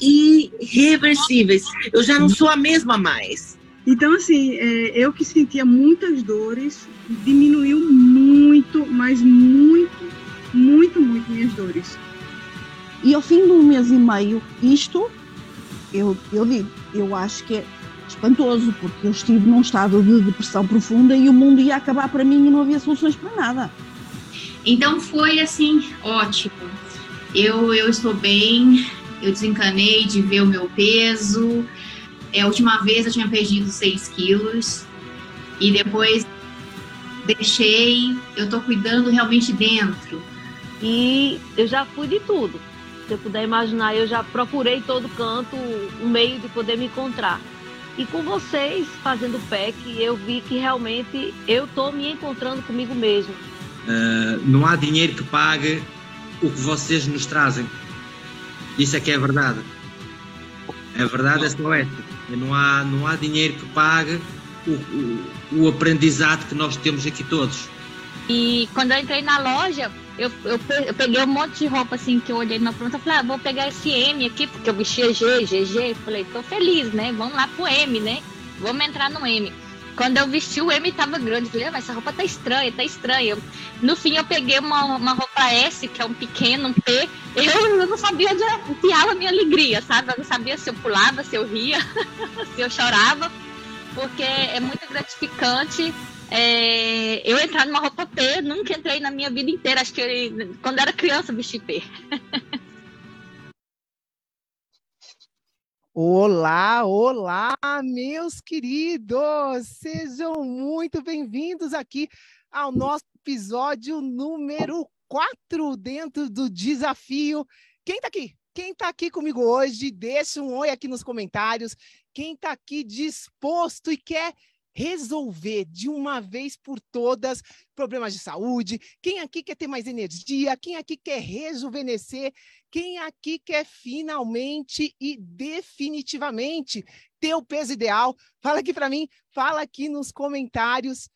irreversíveis. Eu já não sou a mesma mais. Então, assim, é, eu que sentia muitas dores, diminuiu muito, mas muito, muito, muito minhas dores. E ao fim de um mês e meio, isto, eu, eu digo, eu acho que é espantoso, porque eu estive num estado de depressão profunda e o mundo ia acabar para mim e não havia soluções para nada. Então foi assim, ótimo. Eu, eu estou bem, eu desencanei de ver o meu peso. É, a última vez eu tinha perdido 6 quilos e depois deixei, eu tô cuidando realmente dentro. E eu já fui de tudo. Se eu puder imaginar, eu já procurei todo canto um meio de poder me encontrar. E com vocês fazendo PEC, eu vi que realmente eu tô me encontrando comigo mesmo. Uh, não há dinheiro que pague o que vocês nos trazem. Isso é que é verdade. A verdade é só esta. Não há, não há dinheiro que pague o, o, o aprendizado que nós temos aqui todos. E quando eu entrei na loja, eu, eu, eu, peguei um monte de roupa assim que eu olhei na pronta e falei, ah, vou pegar esse M aqui, porque eu vestia G, GG. Falei, tô feliz, né? Vamos lá pro M, né? Vamos entrar no M. Quando eu vesti o M tava grande. Falei, ah, mas essa roupa tá estranha, tá estranha. No fim eu peguei uma, uma roupa S, que é um pequeno, um P. Eu, eu não sabia onde enfiava a minha alegria, sabe? Eu não sabia se eu pulava, se eu ria, se eu chorava. Porque é muito gratificante é, eu entrar numa roupa P, nunca entrei na minha vida inteira. Acho que eu, quando era criança vesti P. Olá, olá, meus queridos! Sejam muito bem-vindos aqui ao nosso episódio número 4 dentro do desafio. Quem tá aqui? Quem tá aqui comigo hoje? Deixa um oi aqui nos comentários. Quem tá aqui disposto e quer resolver de uma vez por todas problemas de saúde. Quem aqui quer ter mais energia? Quem aqui quer rejuvenescer? Quem aqui quer finalmente e definitivamente ter o peso ideal? Fala aqui para mim, fala aqui nos comentários.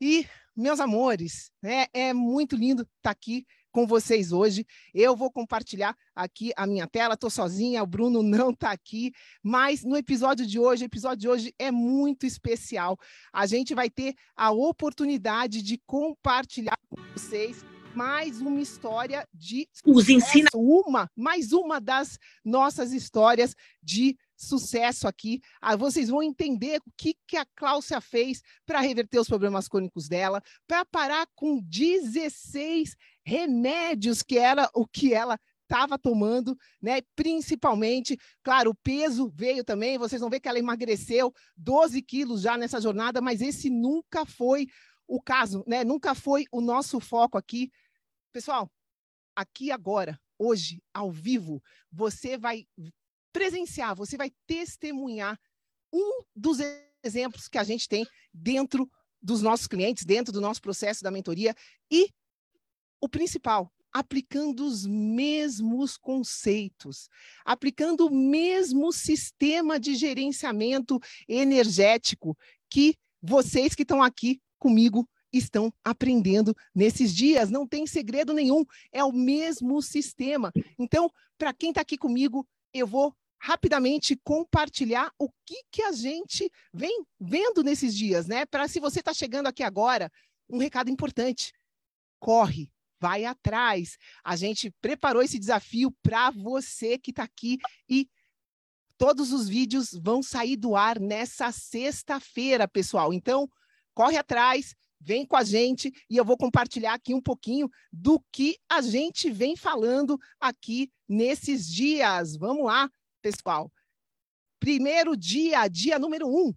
E, meus amores, né, é muito lindo estar tá aqui com vocês hoje. Eu vou compartilhar aqui a minha tela, estou sozinha, o Bruno não está aqui, mas no episódio de hoje, o episódio de hoje é muito especial. A gente vai ter a oportunidade de compartilhar com vocês mais uma história de os ensina uma, mais uma das nossas histórias de sucesso aqui. Ah, vocês vão entender o que, que a Cláudia fez para reverter os problemas crônicos dela, para parar com 16 remédios que era o que ela estava tomando, né? Principalmente, claro, o peso veio também. Vocês vão ver que ela emagreceu 12 quilos já nessa jornada, mas esse nunca foi o caso, né? Nunca foi o nosso foco aqui. Pessoal, aqui agora, hoje, ao vivo, você vai presenciar, você vai testemunhar um dos exemplos que a gente tem dentro dos nossos clientes, dentro do nosso processo da mentoria e o principal, aplicando os mesmos conceitos, aplicando o mesmo sistema de gerenciamento energético que vocês que estão aqui comigo estão aprendendo nesses dias. Não tem segredo nenhum, é o mesmo sistema. Então, para quem está aqui comigo, eu vou rapidamente compartilhar o que, que a gente vem vendo nesses dias, né? Para se você está chegando aqui agora, um recado importante: corre, vai atrás. A gente preparou esse desafio para você que está aqui e todos os vídeos vão sair do ar nessa sexta-feira, pessoal. Então, corre atrás, vem com a gente e eu vou compartilhar aqui um pouquinho do que a gente vem falando aqui nesses dias. Vamos lá, pessoal. Primeiro dia, dia número um.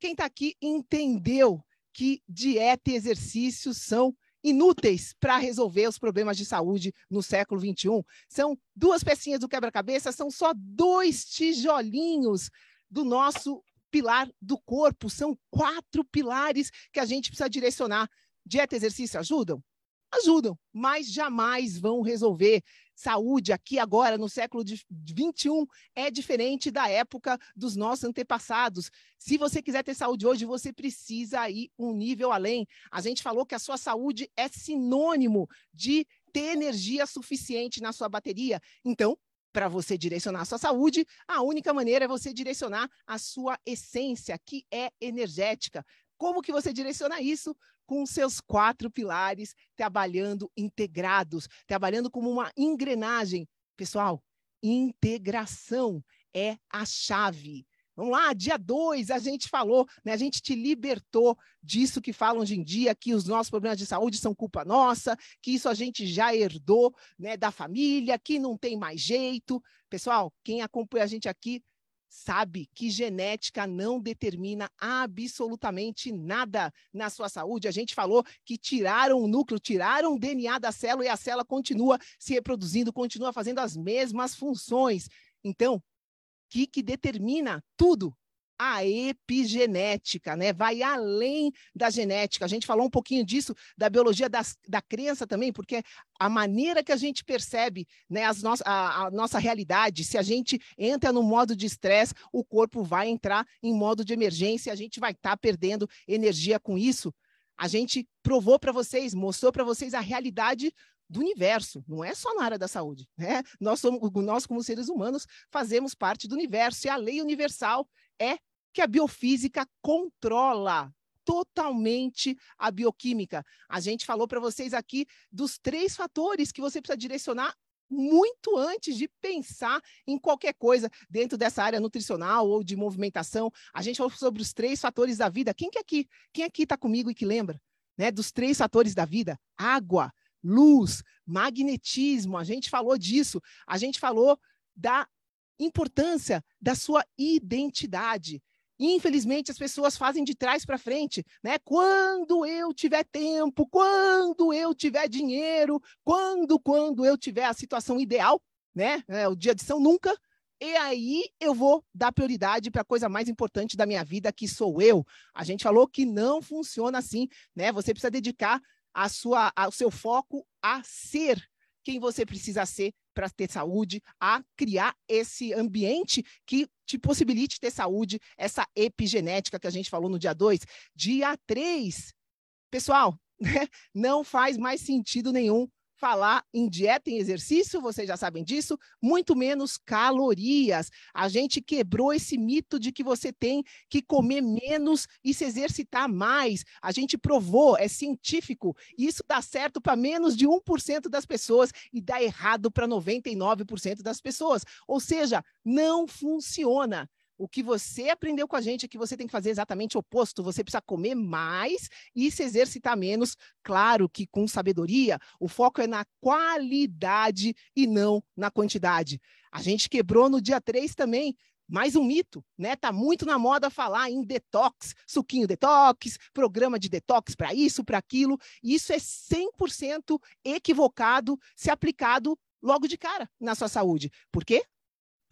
Quem está aqui entendeu que dieta e exercício são inúteis para resolver os problemas de saúde no século XXI. São duas pecinhas do quebra-cabeça, são só dois tijolinhos do nosso pilar do corpo. São quatro pilares que a gente precisa direcionar. Dieta e exercício ajudam? Ajudam, mas jamais vão resolver saúde aqui agora, no século XXI, é diferente da época dos nossos antepassados. Se você quiser ter saúde hoje, você precisa ir um nível além. A gente falou que a sua saúde é sinônimo de ter energia suficiente na sua bateria. Então, para você direcionar a sua saúde, a única maneira é você direcionar a sua essência, que é energética. Como que você direciona isso? Com seus quatro pilares trabalhando integrados, trabalhando como uma engrenagem. Pessoal, integração é a chave. Vamos lá, dia 2 a gente falou, né? A gente te libertou disso que falam hoje em dia, que os nossos problemas de saúde são culpa nossa, que isso a gente já herdou, né, da família, que não tem mais jeito. Pessoal, quem acompanha a gente aqui sabe que genética não determina absolutamente nada na sua saúde. A gente falou que tiraram o núcleo, tiraram o DNA da célula e a célula continua se reproduzindo, continua fazendo as mesmas funções. Então, o que, que determina tudo? a epigenética, né? Vai além da genética. A gente falou um pouquinho disso da biologia das, da crença também, porque a maneira que a gente percebe né, as no a, a nossa realidade, se a gente entra no modo de estresse, o corpo vai entrar em modo de emergência, a gente vai estar tá perdendo energia com isso. A gente provou para vocês, mostrou para vocês a realidade do universo, não é só na área da saúde, né? Nós somos, nós como seres humanos fazemos parte do universo e a lei universal é que a biofísica controla totalmente a bioquímica. A gente falou para vocês aqui dos três fatores que você precisa direcionar muito antes de pensar em qualquer coisa dentro dessa área nutricional ou de movimentação. A gente falou sobre os três fatores da vida. Quem que aqui, quem aqui está comigo e que lembra, né, dos três fatores da vida? Água, luz, magnetismo. A gente falou disso. A gente falou da importância da sua identidade. Infelizmente, as pessoas fazem de trás para frente, né? Quando eu tiver tempo, quando eu tiver dinheiro, quando, quando eu tiver a situação ideal, né? É, o dia de São nunca. E aí eu vou dar prioridade para a coisa mais importante da minha vida, que sou eu. A gente falou que não funciona assim, né? Você precisa dedicar a sua, o seu foco a ser quem você precisa ser para ter saúde, a criar esse ambiente que te possibilite ter saúde, essa epigenética que a gente falou no dia 2. Dia 3, pessoal, né, não faz mais sentido nenhum falar em dieta e exercício, vocês já sabem disso, muito menos calorias. A gente quebrou esse mito de que você tem que comer menos e se exercitar mais. A gente provou, é científico, isso dá certo para menos de 1% das pessoas e dá errado para 99% das pessoas. Ou seja, não funciona. O que você aprendeu com a gente é que você tem que fazer exatamente o oposto. Você precisa comer mais e se exercitar menos. Claro que com sabedoria, o foco é na qualidade e não na quantidade. A gente quebrou no dia 3 também mais um mito, né? Tá muito na moda falar em detox, suquinho detox, programa de detox para isso, para aquilo. Isso é 100% equivocado se aplicado logo de cara na sua saúde. Por quê?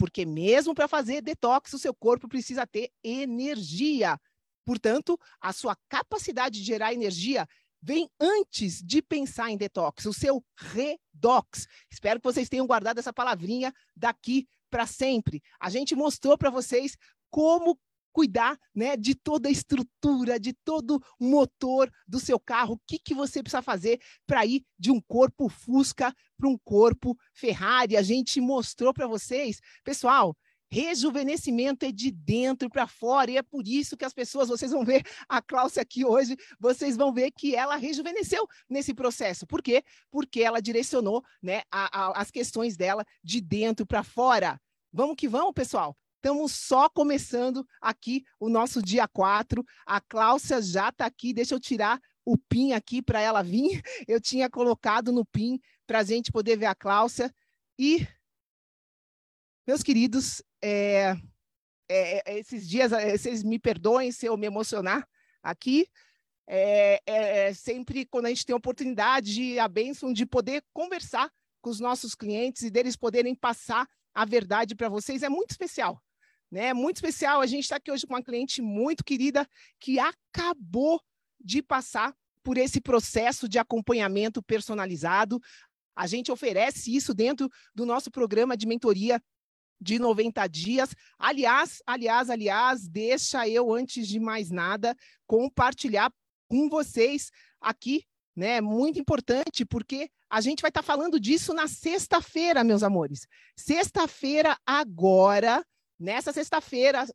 Porque mesmo para fazer detox, o seu corpo precisa ter energia. Portanto, a sua capacidade de gerar energia vem antes de pensar em detox, o seu redox. Espero que vocês tenham guardado essa palavrinha daqui para sempre. A gente mostrou para vocês como cuidar né, de toda a estrutura, de todo o motor do seu carro. O que, que você precisa fazer para ir de um corpo Fusca para um corpo Ferrari? A gente mostrou para vocês, pessoal. Rejuvenescimento é de dentro para fora, e é por isso que as pessoas, vocês vão ver a Cláudia aqui hoje, vocês vão ver que ela rejuvenesceu nesse processo. Por quê? Porque ela direcionou né, a, a, as questões dela de dentro para fora. Vamos que vamos, pessoal. Estamos só começando aqui o nosso dia 4. A Cláudia já está aqui. Deixa eu tirar o PIN aqui para ela vir. Eu tinha colocado no PIN para a gente poder ver a Cláudia. E, meus queridos, é, é, é esses dias, é, vocês me perdoem se eu me emocionar aqui. É, é, sempre quando a gente tem a oportunidade, a bênção de poder conversar com os nossos clientes e deles poderem passar a verdade para vocês, é muito especial né? Muito especial. A gente está aqui hoje com uma cliente muito querida que acabou de passar por esse processo de acompanhamento personalizado. A gente oferece isso dentro do nosso programa de mentoria de 90 dias. Aliás, aliás, aliás, deixa eu antes de mais nada compartilhar com vocês aqui, né? Muito importante porque a gente vai estar tá falando disso na sexta-feira, meus amores. Sexta-feira agora Nessa sexta-feira,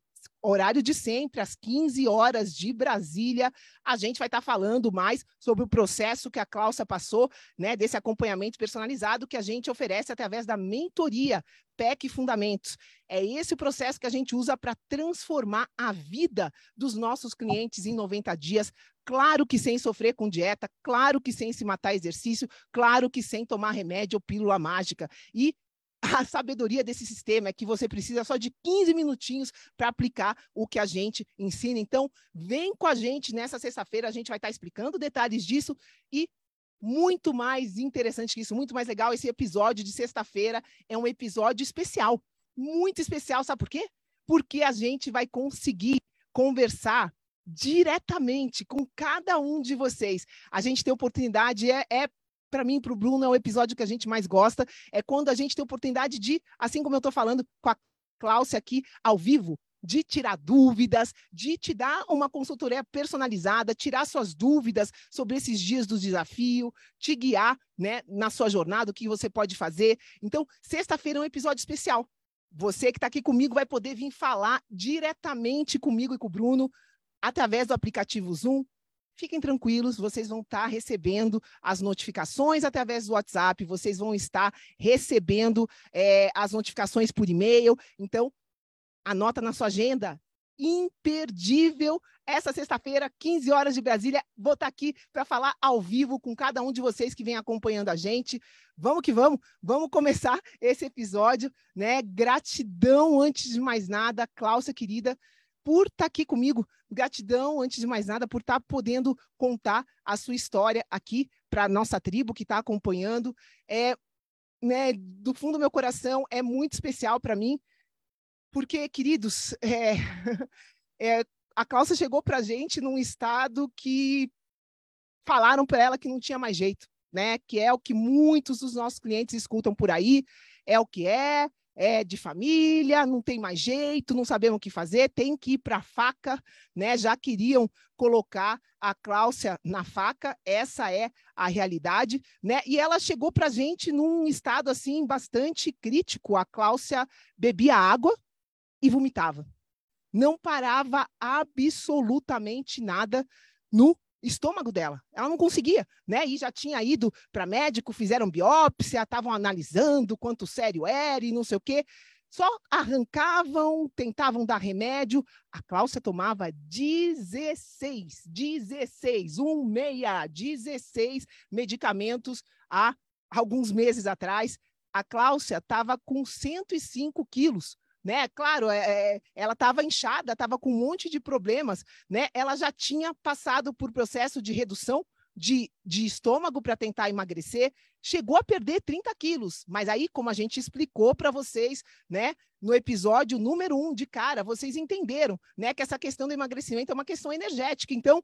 horário de sempre, às 15 horas de Brasília, a gente vai estar tá falando mais sobre o processo que a Cláudia passou, né, desse acompanhamento personalizado que a gente oferece através da mentoria PEC Fundamentos. É esse o processo que a gente usa para transformar a vida dos nossos clientes em 90 dias. Claro que sem sofrer com dieta, claro que sem se matar exercício, claro que sem tomar remédio ou pílula mágica. E a sabedoria desse sistema é que você precisa só de 15 minutinhos para aplicar o que a gente ensina. Então, vem com a gente nessa sexta-feira, a gente vai estar tá explicando detalhes disso e muito mais interessante que isso, muito mais legal. Esse episódio de sexta-feira é um episódio especial, muito especial, sabe por quê? Porque a gente vai conseguir conversar diretamente com cada um de vocês. A gente tem oportunidade, é, é para mim, para o Bruno, é o episódio que a gente mais gosta. É quando a gente tem oportunidade de, assim como eu estou falando com a Cláudia aqui ao vivo, de tirar dúvidas, de te dar uma consultoria personalizada, tirar suas dúvidas sobre esses dias do desafio, te guiar né, na sua jornada, o que você pode fazer. Então, sexta-feira é um episódio especial. Você que está aqui comigo vai poder vir falar diretamente comigo e com o Bruno através do aplicativo Zoom, Fiquem tranquilos, vocês vão estar recebendo as notificações através do WhatsApp, vocês vão estar recebendo é, as notificações por e-mail. Então, anota na sua agenda. Imperdível. Essa sexta-feira, 15 horas de Brasília, vou estar aqui para falar ao vivo com cada um de vocês que vem acompanhando a gente. Vamos que vamos, vamos começar esse episódio, né? Gratidão antes de mais nada, Cláudia querida por estar tá aqui comigo. Gratidão, antes de mais nada, por estar tá podendo contar a sua história aqui para a nossa tribo que está acompanhando. É, né, do fundo do meu coração, é muito especial para mim, porque, queridos, é, é, a Cláudia chegou para a gente num estado que falaram para ela que não tinha mais jeito, né? Que é o que muitos dos nossos clientes escutam por aí, é o que é, é de família, não tem mais jeito, não sabemos o que fazer, tem que ir para a faca, né? Já queriam colocar a Cláudia na faca, essa é a realidade, né? E ela chegou para a gente num estado assim bastante crítico. A Cláudia bebia água e vomitava. Não parava absolutamente nada no estômago dela. Ela não conseguia, né? E já tinha ido para médico, fizeram biópsia, estavam analisando quanto sério era e não sei o quê. Só arrancavam, tentavam dar remédio. A Cláudia tomava 16, 16, 1, meia, 16 medicamentos há alguns meses atrás. A Cláudia estava com 105 quilos né? Claro, é, é ela estava inchada, estava com um monte de problemas, né? Ela já tinha passado por processo de redução de, de estômago para tentar emagrecer, chegou a perder 30 quilos. Mas aí, como a gente explicou para vocês, né, no episódio número um de cara, vocês entenderam, né, que essa questão do emagrecimento é uma questão energética. Então,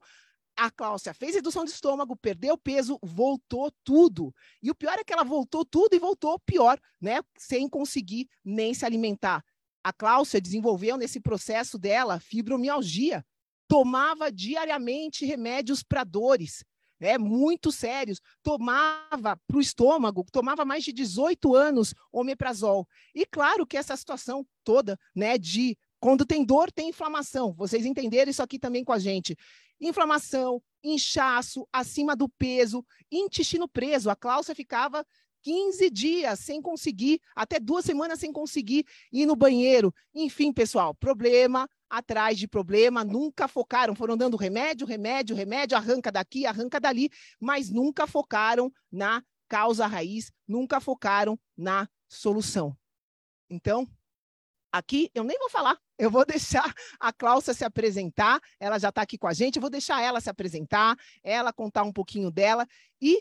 a Cláudia fez redução de estômago, perdeu peso, voltou tudo. E o pior é que ela voltou tudo e voltou pior, né? Sem conseguir nem se alimentar a Cláudia desenvolveu nesse processo dela fibromialgia. Tomava diariamente remédios para dores, né, muito sérios. Tomava para o estômago, tomava mais de 18 anos omeprazol. E claro que essa situação toda, né, de quando tem dor, tem inflamação. Vocês entenderam isso aqui também com a gente. Inflamação, inchaço, acima do peso, intestino preso. A Cláudia ficava 15 dias sem conseguir, até duas semanas sem conseguir ir no banheiro. Enfim, pessoal, problema atrás de problema, nunca focaram, foram dando remédio, remédio, remédio, arranca daqui, arranca dali, mas nunca focaram na causa raiz, nunca focaram na solução. Então, aqui eu nem vou falar, eu vou deixar a Cláudia se apresentar, ela já está aqui com a gente, eu vou deixar ela se apresentar, ela contar um pouquinho dela e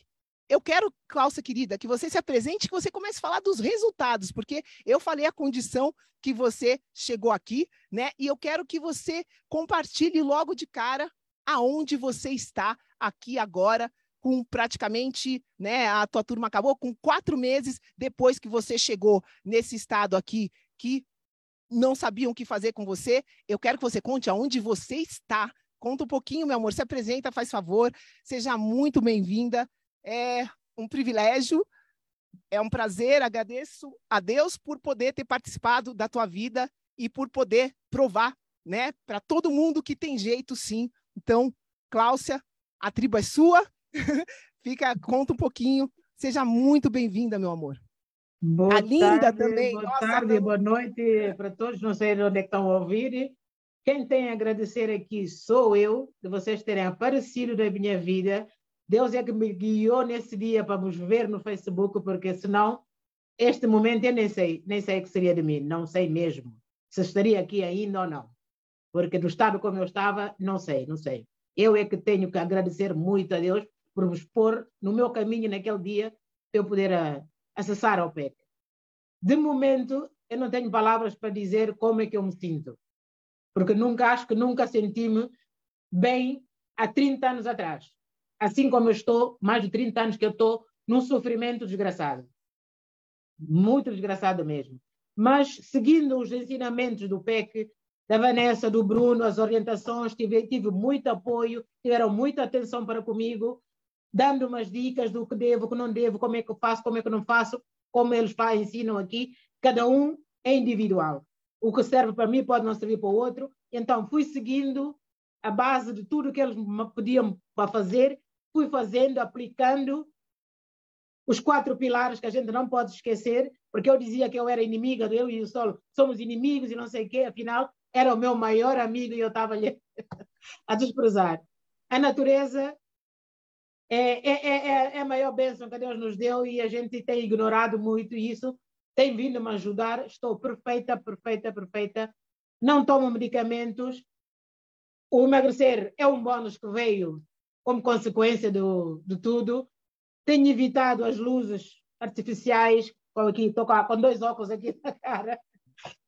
eu quero, Cláudia querida, que você se apresente, que você comece a falar dos resultados, porque eu falei a condição que você chegou aqui, né? E eu quero que você compartilhe logo de cara aonde você está aqui agora, com praticamente, né? A tua turma acabou com quatro meses depois que você chegou nesse estado aqui, que não sabiam o que fazer com você. Eu quero que você conte aonde você está. Conta um pouquinho, meu amor. Se apresenta, faz favor. Seja muito bem-vinda. É um privilégio, é um prazer. Agradeço a Deus por poder ter participado da tua vida e por poder provar, né, para todo mundo que tem jeito, sim. Então, Cláudia, a tribo é sua. Fica, conta um pouquinho. Seja muito bem-vinda, meu amor. Boa a linda tarde, também. Boa Nossa, tarde, boa noite para todos. Não sei onde é que estão a ouvir. Quem tem a agradecer aqui sou eu, de vocês terem aparecido na minha vida. Deus é que me guiou nesse dia para vos ver no Facebook, porque senão, este momento eu nem sei, nem sei o que seria de mim, não sei mesmo. Se estaria aqui ainda ou não. Porque do estado como eu estava, não sei, não sei. Eu é que tenho que agradecer muito a Deus por vos pôr no meu caminho naquele dia, para eu poder ah, acessar ao PEC. De momento, eu não tenho palavras para dizer como é que eu me sinto. Porque nunca acho que nunca senti-me bem há 30 anos atrás. Assim como eu estou, mais de 30 anos que eu estou num sofrimento desgraçado. Muito desgraçado mesmo. Mas, seguindo os ensinamentos do PEC, da Vanessa, do Bruno, as orientações, tive, tive muito apoio, tiveram muita atenção para comigo, dando umas dicas do que devo, que não devo, como é que eu faço, como é que não faço, como eles ensinam aqui. Cada um é individual. O que serve para mim pode não servir para o outro. Então, fui seguindo a base de tudo que eles me pediam para fazer, fui fazendo, aplicando os quatro pilares que a gente não pode esquecer, porque eu dizia que eu era inimiga, eu e o Sol. Somos inimigos e não sei o quê, afinal, era o meu maior amigo e eu estava a desprezar. A natureza é, é, é, é a maior bênção que Deus nos deu e a gente tem ignorado muito isso, tem vindo me ajudar, estou perfeita, perfeita, perfeita, não tomo medicamentos, o emagrecer é um bônus que veio como consequência do, de tudo, tenho evitado as luzes artificiais, com aqui, com, com dois óculos aqui na cara,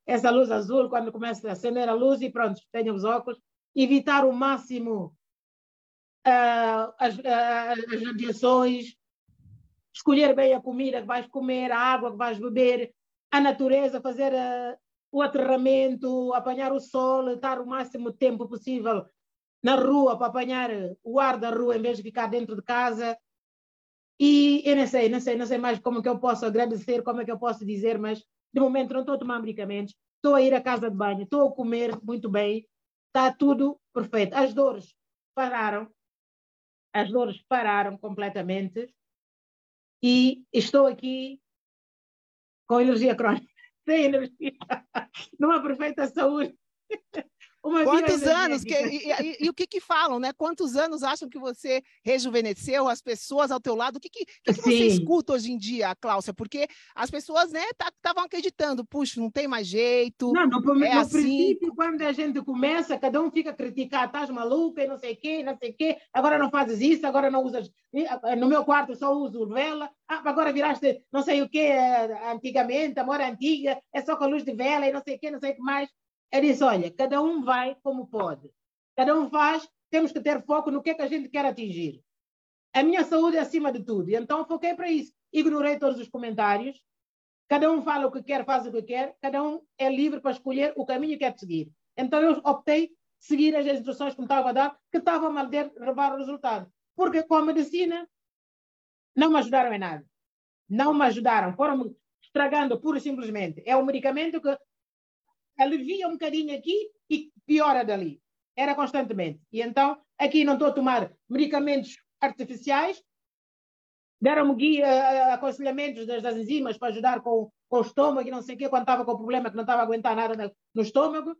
essa luz azul, quando começa a acender a luz e pronto, tenho os óculos, evitar o máximo ah, as, ah, as radiações, escolher bem a comida que vais comer, a água que vais beber, a natureza, fazer ah, o aterramento, apanhar o sol, estar o máximo tempo possível na rua para apanhar o ar da rua em vez de ficar dentro de casa. E eu não sei, não sei, não sei mais como é que eu posso agradecer, como é que eu posso dizer, mas de momento não estou a tomar medicamentos, estou a ir à casa de banho, estou a comer muito bem, está tudo perfeito. As dores pararam, as dores pararam completamente e estou aqui com energia crônica, sem energia, numa perfeita saúde. Uma Quantos vida anos? Que, e, e- e o que que falam, né? Quantos anos acham que você rejuvenesceu as pessoas ao teu lado? O que, que, que que você escuta hoje em dia, Cláudia? Porque as pessoas, né, estavam acreditando, puxa, não tem mais jeito. Não, no, no é assim. princípio, quando a gente começa, cada um fica a criticar, estás maluca e não sei o quê, não sei o quê, agora não fazes isso, agora não usas. No meu quarto eu só uso vela, ah, agora viraste não sei o quê, eh, antigamente, a mora antiga, é só com a luz de vela e não sei o quê, não sei o que mais. Eu disse: olha, cada um vai como pode, cada um faz, temos que ter foco no que, é que a gente quer atingir. A minha saúde é acima de tudo, e então foquei para isso. Ignorei todos os comentários, Cada um fala o que quer, faz o que quer, cada um é livre para escolher o caminho que quer seguir. Então eu optei seguir as instruções que me estava a dar, que estavam a levar o resultado. Porque com a medicina não me ajudaram em nada. Não me ajudaram, foram estragando pura e simplesmente. É um medicamento que alivia um bocadinho aqui e piora dali. Era constantemente. E então, aqui não estou a tomar medicamentos artificiais, deram-me guia, aconselhamentos das, das, enzimas para ajudar com, com o estômago e não sei o quê, quando estava com o problema que não estava a aguentar nada no estômago.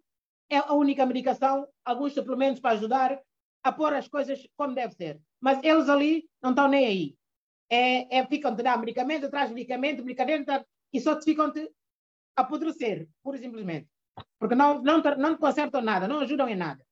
É a única medicação, alguns suplementos para ajudar a pôr as coisas como deve ser. Mas eles ali não estão nem aí. É, é, ficam-te dar medicamento, atrás medicamento, medicamento, e só te ficam-te apodrecer, pura e simplesmente. Porque não, não, não consertam nada, não ajudam em nada.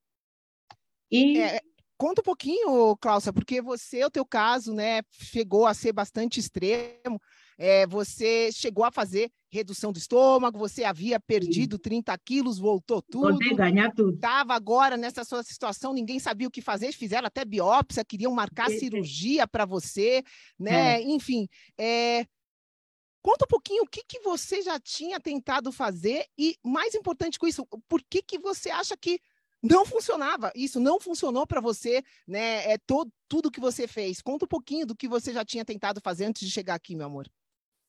E... É, conta um pouquinho, Cláudia, porque você, o teu caso, né, chegou a ser bastante extremo. É, você chegou a fazer redução do estômago, você havia perdido 30 quilos, voltou tudo. Voltei ganhar tudo. Estava agora nessa sua situação, ninguém sabia o que fazer, fizeram até biópsia, queriam marcar é, cirurgia para você, né? É. Enfim, é... conta um pouquinho o que, que você já tinha tentado fazer e, mais importante com isso, por que, que você acha que não funcionava. Isso não funcionou para você, né? É todo, tudo que você fez. Conta um pouquinho do que você já tinha tentado fazer antes de chegar aqui, meu amor.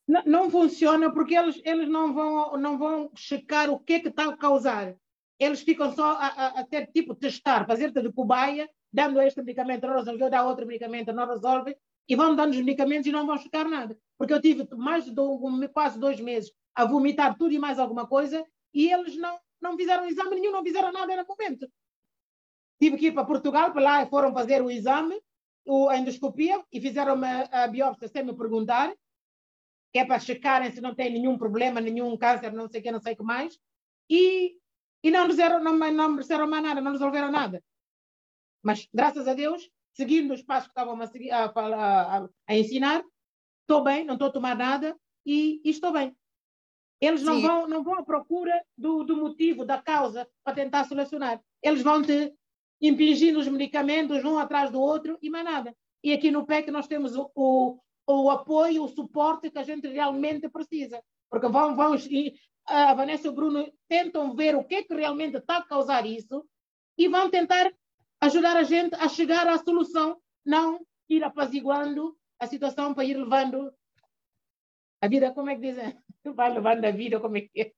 Não, não funciona porque eles, eles não, vão, não vão checar o que é que a causar. Eles ficam só a, a, a ter, tipo, testar, fazer-te de cobaia, dando este medicamento, não resolveu, dá outro medicamento, não resolve, e vão dando os medicamentos e não vão checar nada. Porque eu tive mais de quase dois meses a vomitar tudo e mais alguma coisa, e eles não, não fizeram exame nenhum, não fizeram nada no momento. Tive que ir para Portugal, para lá foram fazer o exame, a endoscopia, e fizeram a, a biópsia sem me perguntar, que é para checarem se não tem nenhum problema, nenhum câncer, não sei o que, não sei o que mais. E, e não, disseram, não, não disseram mais nada, não resolveram nada. Mas, graças a Deus, seguindo os passos que estavam a, a, a, a ensinar, estou bem, não estou a tomar nada e, e estou bem. Eles não vão, não vão à procura do, do motivo, da causa, para tentar solucionar. Eles vão te impingindo os medicamentos um atrás do outro e mais nada. E aqui no PEC nós temos o, o, o apoio, o suporte que a gente realmente precisa. Porque vão, vão, a Vanessa e o Bruno tentam ver o que é que realmente está a causar isso e vão tentar ajudar a gente a chegar à solução, não ir apaziguando a situação para ir levando a vida, como é que dizem? vai levando a vida, como é que é?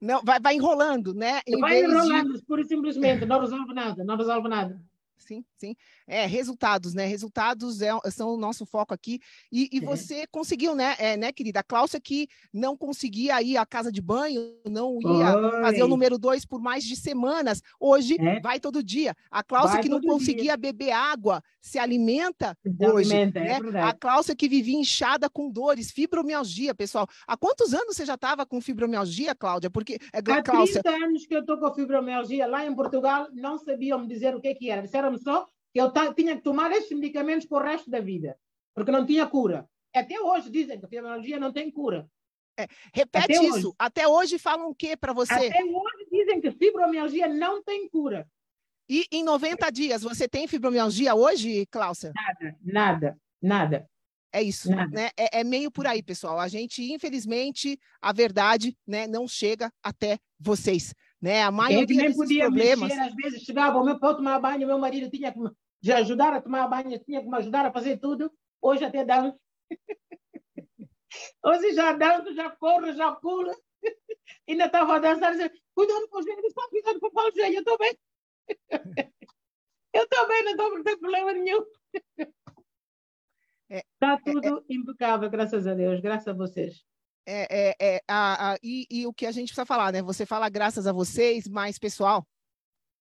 Não, vai, vai enrolando, né? Em vai enrolando, de... pura e simplesmente, não resolve nada, não resolve nada sim, sim. É, resultados, né? Resultados é, são o nosso foco aqui. E, e é. você conseguiu, né, é, né, querida? A Cláudia que não conseguia ir à casa de banho, não ia Oi. fazer o número dois por mais de semanas. Hoje é. vai todo dia. A Cláudia que não conseguia dia. beber água, se alimenta se hoje. Alimenta, é né? a Cláudia que vivia inchada com dores, fibromialgia, pessoal. Há quantos anos você já estava com fibromialgia, Cláudia? Porque é, Há Cláudia... 30 anos que eu estou com fibromialgia. Lá em Portugal não sabiam me dizer o que, que era. Disseram só que eu tinha que tomar esses medicamentos para o resto da vida, porque não tinha cura. Até hoje dizem que a fibromialgia não tem cura. É, repete Até isso. Hoje. Até hoje falam o que para você? Até hoje dizem que fibromialgia não tem cura. E em 90 dias, você tem fibromialgia hoje, Cláudia? Nada, nada, nada. É isso, nada. né? É, é, meio por aí, pessoal. A gente, infelizmente, a verdade né, não chega até vocês né? A maioria eu nem podia problemas... mexer, às vezes chegava o meu para tomar banho, meu marido tinha que me ajudar a tomar banho, tinha que me ajudar a fazer tudo. Hoje até dá Hoje já danço, já corro, já pulo. Ainda estava a dançar, dizendo, cuidado com o joelho, está cuidado com o joelho, eu estou bem. eu estou bem, não estou com problema nenhum. Está é, tudo é, é... impecável, graças a Deus, graças a vocês. É, é, é, a, a, e, e, o que a gente precisa falar, né? Você fala graças a vocês, mas, pessoal,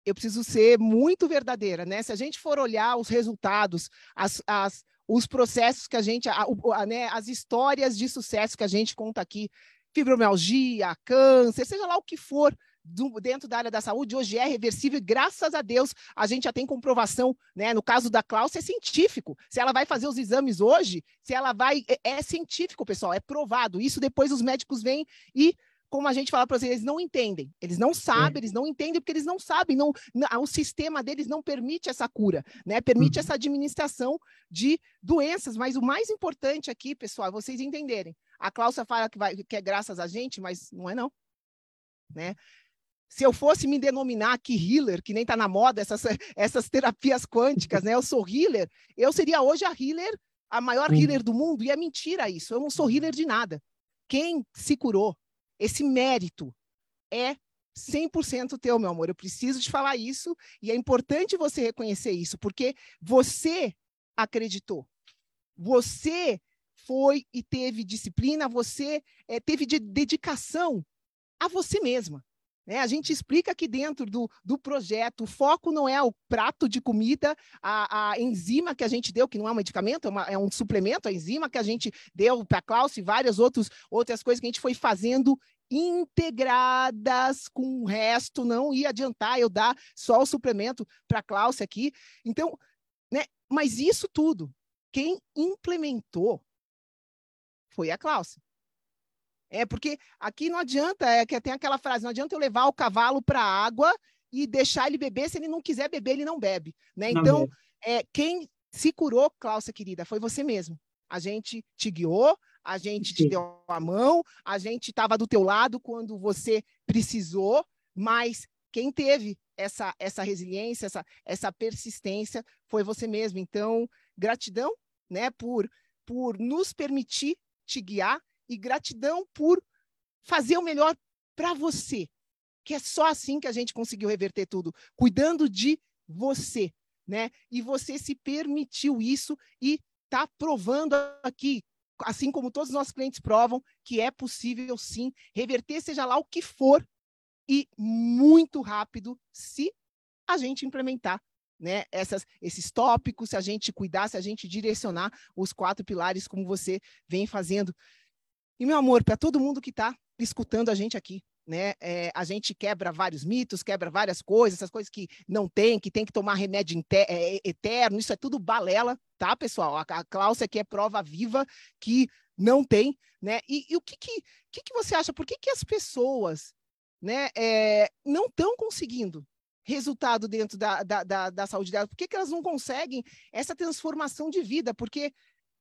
eu preciso ser muito verdadeira, né? Se a gente for olhar os resultados, as, as, os processos que a gente, a, né, as histórias de sucesso que a gente conta aqui, fibromialgia, câncer, seja lá o que for, do, dentro da área da saúde hoje é reversível e graças a Deus a gente já tem comprovação, né? No caso da Cláudia é científico. Se ela vai fazer os exames hoje, se ela vai é, é científico, pessoal, é provado. Isso depois os médicos vêm e como a gente fala para vocês, eles não entendem, eles não sabem, é. eles não entendem porque eles não sabem, não, não, o sistema deles não permite essa cura, né? Permite uhum. essa administração de doenças, mas o mais importante aqui, pessoal, é vocês entenderem. A Cláudia fala que, vai, que é graças a gente, mas não é não. Né? Se eu fosse me denominar aqui healer, que nem está na moda essas, essas terapias quânticas, né? Eu sou healer, eu seria hoje a healer, a maior Uhum. healer do mundo, e é mentira isso. Eu não sou healer de nada. Quem se curou, esse mérito é 100% teu, meu amor. Eu preciso te falar isso e é importante você reconhecer isso, porque você acreditou. Você foi e teve disciplina, você eh, teve de- dedicação a você mesma. Né? A gente explica aqui dentro do, do projeto, o foco não é o prato de comida, a, a enzima que a gente deu, que não é um medicamento, é, uma- é um suplemento, a enzima que a gente deu para a Klaus e várias outros, outras coisas que a gente foi fazendo integradas com o resto, não ia adiantar eu dar só o suplemento para a Klaus aqui. Então, né? Mas isso tudo, quem implementou foi a Klaus. É porque aqui não adianta, é que tem aquela frase, não adianta eu levar o cavalo para a água e deixar ele beber, se ele não quiser beber, ele não bebe, né? Não Então, é, quem se curou, Cláudia querida, foi você mesmo. A gente te guiou, a gente te Sim. deu a mão, a gente estava do teu lado quando você precisou, mas quem teve essa, essa resiliência, essa, essa persistência foi você mesmo. Então, gratidão, né, por, por nos permitir te guiar e gratidão por fazer o melhor para você, que é só assim que a gente conseguiu reverter tudo, cuidando de você, né? E você se permitiu isso e está provando aqui, assim como todos os nossos clientes provam, que é possível sim reverter, seja lá o que for, e muito rápido, se a gente implementar né, essas, esses tópicos, se a gente cuidar, se a gente direcionar os quatro pilares como você vem fazendo. E, meu amor, para todo mundo que está escutando a gente aqui, né? é, a gente quebra vários mitos, quebra várias coisas, essas coisas que não tem, que tem que tomar remédio inte- é, eterno, isso é tudo balela, tá, pessoal? A, a Cláudia aqui é prova viva que não tem, né? E, e o que que, que que você acha? Por que que as pessoas, né, é, não estão conseguindo resultado dentro da, da, da, da saúde delas? Por que que elas não conseguem essa transformação de vida? Porque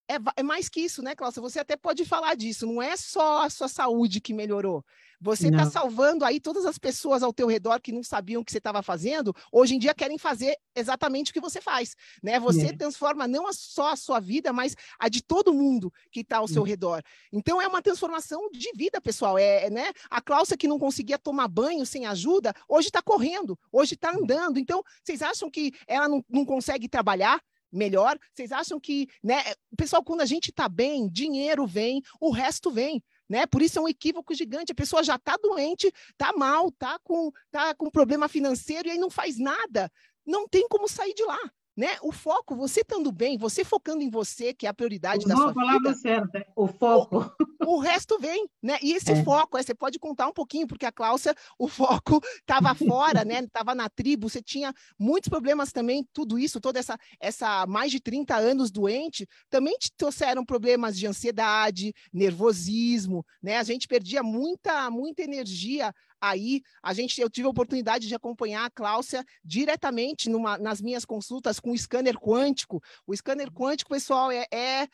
é, é mais que isso, né, Cláudia? Você até pode falar disso. Não é só a sua saúde que melhorou. Você está salvando aí todas as pessoas ao teu redor que não sabiam o que você estava fazendo. Hoje em dia querem fazer exatamente o que você faz, né? Você É. transforma não só a sua vida, mas a de todo mundo que está ao seu Hum. redor. Então é uma transformação de vida, pessoal. É, é, né? A Cláudia que não conseguia tomar banho sem ajuda, hoje está correndo, hoje está andando. Então, vocês acham que ela não, não consegue trabalhar? Melhor, vocês acham que, né, pessoal, quando a gente está bem, dinheiro vem, o resto vem, né? Por isso é um equívoco gigante. A pessoa já está doente, está mal, está com, tá com problema financeiro e aí não faz nada. Não tem como sair de lá, né? O foco, você estando bem, você focando em você, que é a prioridade da Usou sua a palavra vida, certa, o foco. o resto vem, né? E esse É. foco, você pode contar um pouquinho, porque a Cláudia, o foco estava fora, né? Estava na tribo, você tinha muitos problemas também, tudo isso, toda essa, essa mais de 30 anos doente, também te trouxeram problemas de ansiedade, nervosismo, né? A gente perdia muita, muita energia aí. A gente, eu tive a oportunidade de acompanhar a Cláudia diretamente numa, nas minhas consultas com o scanner quântico. O scanner quântico, pessoal, é, é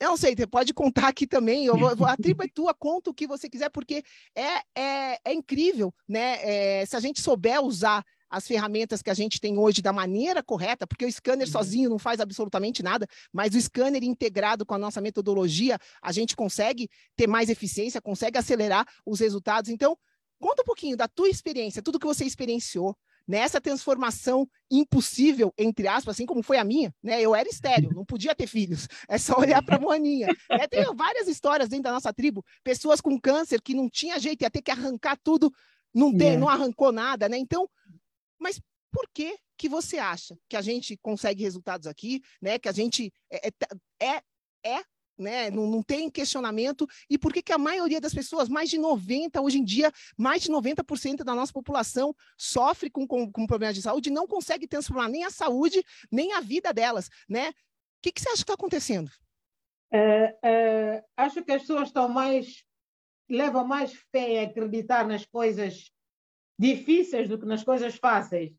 eu não sei, você pode contar aqui também. Eu vou, a tribo é tua, conta o que você quiser, porque é, é, é incrível, né? É, se a gente souber usar as ferramentas que a gente tem hoje da maneira correta, porque o scanner sozinho não faz absolutamente nada, mas o scanner integrado com a nossa metodologia, a gente consegue ter mais eficiência, consegue acelerar os resultados. Então, conta um pouquinho da tua experiência, tudo que você experienciou nessa transformação impossível, entre aspas, assim como foi a minha, né? Eu era estéreo, não podia ter filhos, é só olhar para a Moaninha. né? Tem várias histórias dentro da nossa tribo, pessoas com câncer que não tinha jeito, ia ter que arrancar tudo, não, tem, É. não arrancou nada, né? Então, mas por que que você acha que a gente consegue resultados aqui, né? Que a gente é, é, é, é, né? Não, não tem questionamento. E por que que a maioria das pessoas, mais de 90 hoje em dia, mais de 90% da nossa população sofre com, com, com problemas de saúde e não consegue transformar nem a saúde, nem a vida delas, né? O que, que você acha que está acontecendo? Eh, eh, acho que as pessoas estão mais levam mais fé a acreditar nas coisas difíceis do que nas coisas fáceis.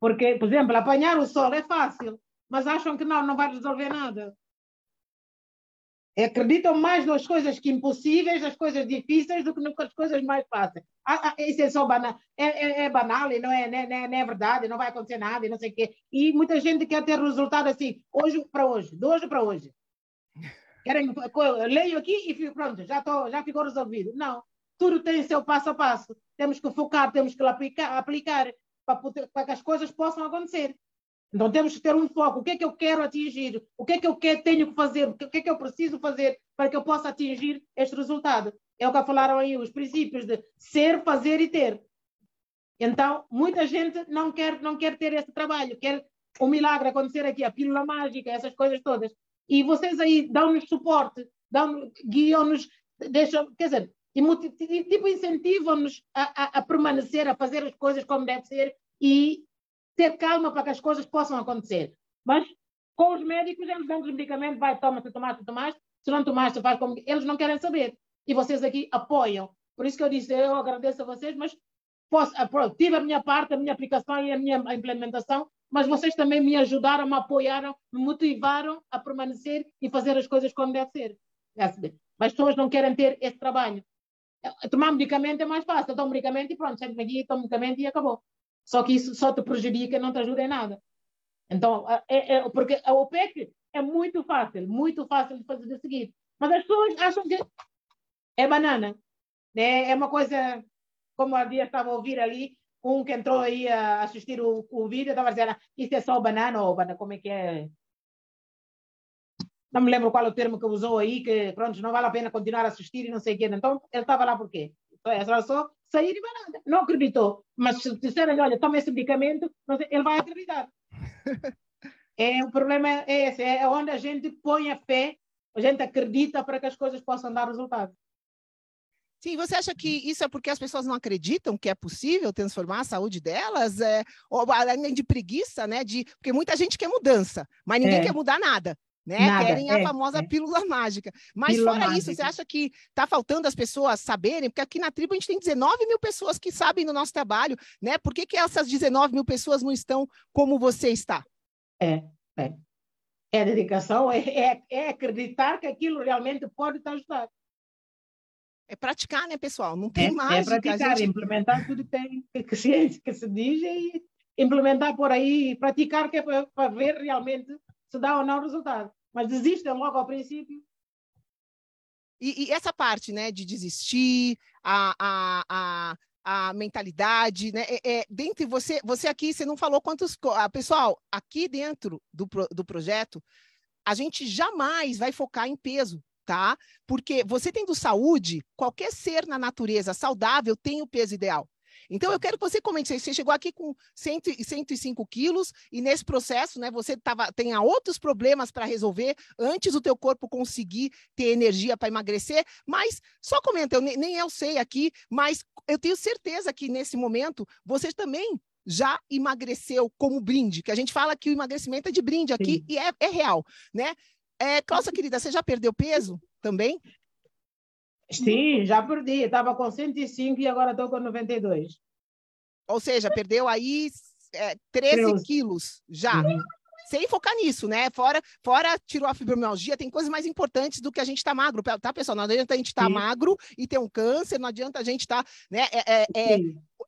Porque, por exemplo, apanhar o sol é fácil, mas acham que não, não vai resolver nada. Acreditam mais nas coisas que impossíveis, nas coisas difíceis, do que nas coisas mais fáceis. Ah, ah, isso é só banal, é, é, é banal e não é, não, é, não é verdade, não vai acontecer nada e não sei o quê. E muita gente quer ter resultado assim, hoje para hoje, de hoje para hoje. Querem, leio aqui e fico, pronto, já, tô, já ficou resolvido. Não, tudo tem seu passo a passo. Temos que focar, temos que aplicar, aplicar para, poder, para que as coisas possam acontecer. Então temos que ter um foco. O que é que eu quero atingir? O que é que eu quero, tenho que fazer? O que é que eu preciso fazer para que eu possa atingir este resultado? É o que falaram aí, os princípios de ser, fazer e ter. Então, muita gente não quer, não quer ter esse trabalho, quer o milagre acontecer aqui, a pílula mágica, essas coisas todas. E vocês aí dão-nos suporte, dão, guiam-nos, deixam, quer dizer, tipo, incentivam-nos a, a, a permanecer, a fazer as coisas como deve ser e ter calma para que as coisas possam acontecer. Mas com os médicos, eles dão os medicamentos, vai, toma, se tomaste, tomaste, se não tomaste, faz como. Eles não querem saber. E vocês aqui apoiam. Por isso que eu disse, eu agradeço a vocês, mas posso, tive a minha parte, a minha aplicação e a minha implementação, mas vocês também me ajudaram, me apoiaram, me motivaram a permanecer e fazer as coisas como deve ser. Mas as pessoas não querem ter esse trabalho. Tomar medicamento é mais fácil. Eu tomo medicamento e pronto, sento-me aqui, tomo medicamento e acabou. Só que isso só te prejudica, não te ajuda em nada. Então, é, é, porque a OPEC é muito fácil, muito fácil de fazer o seguinte. Mas as pessoas acham que é banana. Né? É uma coisa, como a dia estava a ouvir ali, um que entrou aí a assistir o, o vídeo estava dizendo, isso é só banana ou banana, como é que é? Não me lembro qual é o termo que usou aí, que pronto, não vale a pena continuar a assistir e não sei o quê. Então, ele estava lá por quê? É só sair e vai nada. Não acreditou. Mas se disserem, olha, toma esse medicamento, ele vai acreditar. é, o problema é esse, é onde a gente põe a fé, a gente acredita para que as coisas possam dar resultado. Sim, você acha que isso é porque as pessoas não acreditam que é possível transformar a saúde delas? É, ou além de preguiça, né? De, porque muita gente quer mudança, mas ninguém é. quer mudar nada né? Nada, Querem a é, famosa é. pílula mágica. Mas pílula fora mágica. isso, você acha que está faltando as pessoas saberem? Porque aqui na tribo a gente tem 19 mil pessoas que sabem do nosso trabalho, né? Por que, que essas 19 mil pessoas não estão como você está? É, é. É dedicação, é, é, é acreditar que aquilo realmente pode te ajudar. É praticar, né, pessoal? Não tem é, mais. É praticar, gente... implementar tudo que, tem, que, se, que se diz e implementar por aí, praticar que é para ver realmente se dá ou não resultado. Mas desistem logo ao princípio. E, e essa parte, né, de desistir, a, a, a, a mentalidade, né, é, é, dentro você, você aqui, você não falou quantos, ah, pessoal, aqui dentro do, do projeto, a gente jamais vai focar em peso, tá? Porque você tendo saúde, qualquer ser na natureza saudável tem o peso ideal. Então, eu quero que você comente. Você chegou aqui com 100, 105 quilos e nesse processo, né, você tava, tem outros problemas para resolver antes do teu corpo conseguir ter energia para emagrecer. Mas só comenta, eu, nem eu sei aqui, mas eu tenho certeza que nesse momento você também já emagreceu como brinde, que a gente fala que o emagrecimento é de brinde aqui Sim. e é, é real, né? É, Cláudia, querida, você já perdeu peso também? Sim, já perdi. Estava com 105 e agora estou com 92. Ou seja, perdeu aí é, 13 quilos já. Uhum. Sem focar nisso, né? Fora, fora tirou a fibromialgia, tem coisas mais importantes do que a gente estar tá magro, tá, pessoal? Não adianta a gente estar tá magro e ter um câncer, não adianta a gente estar, tá, né? É, é, é,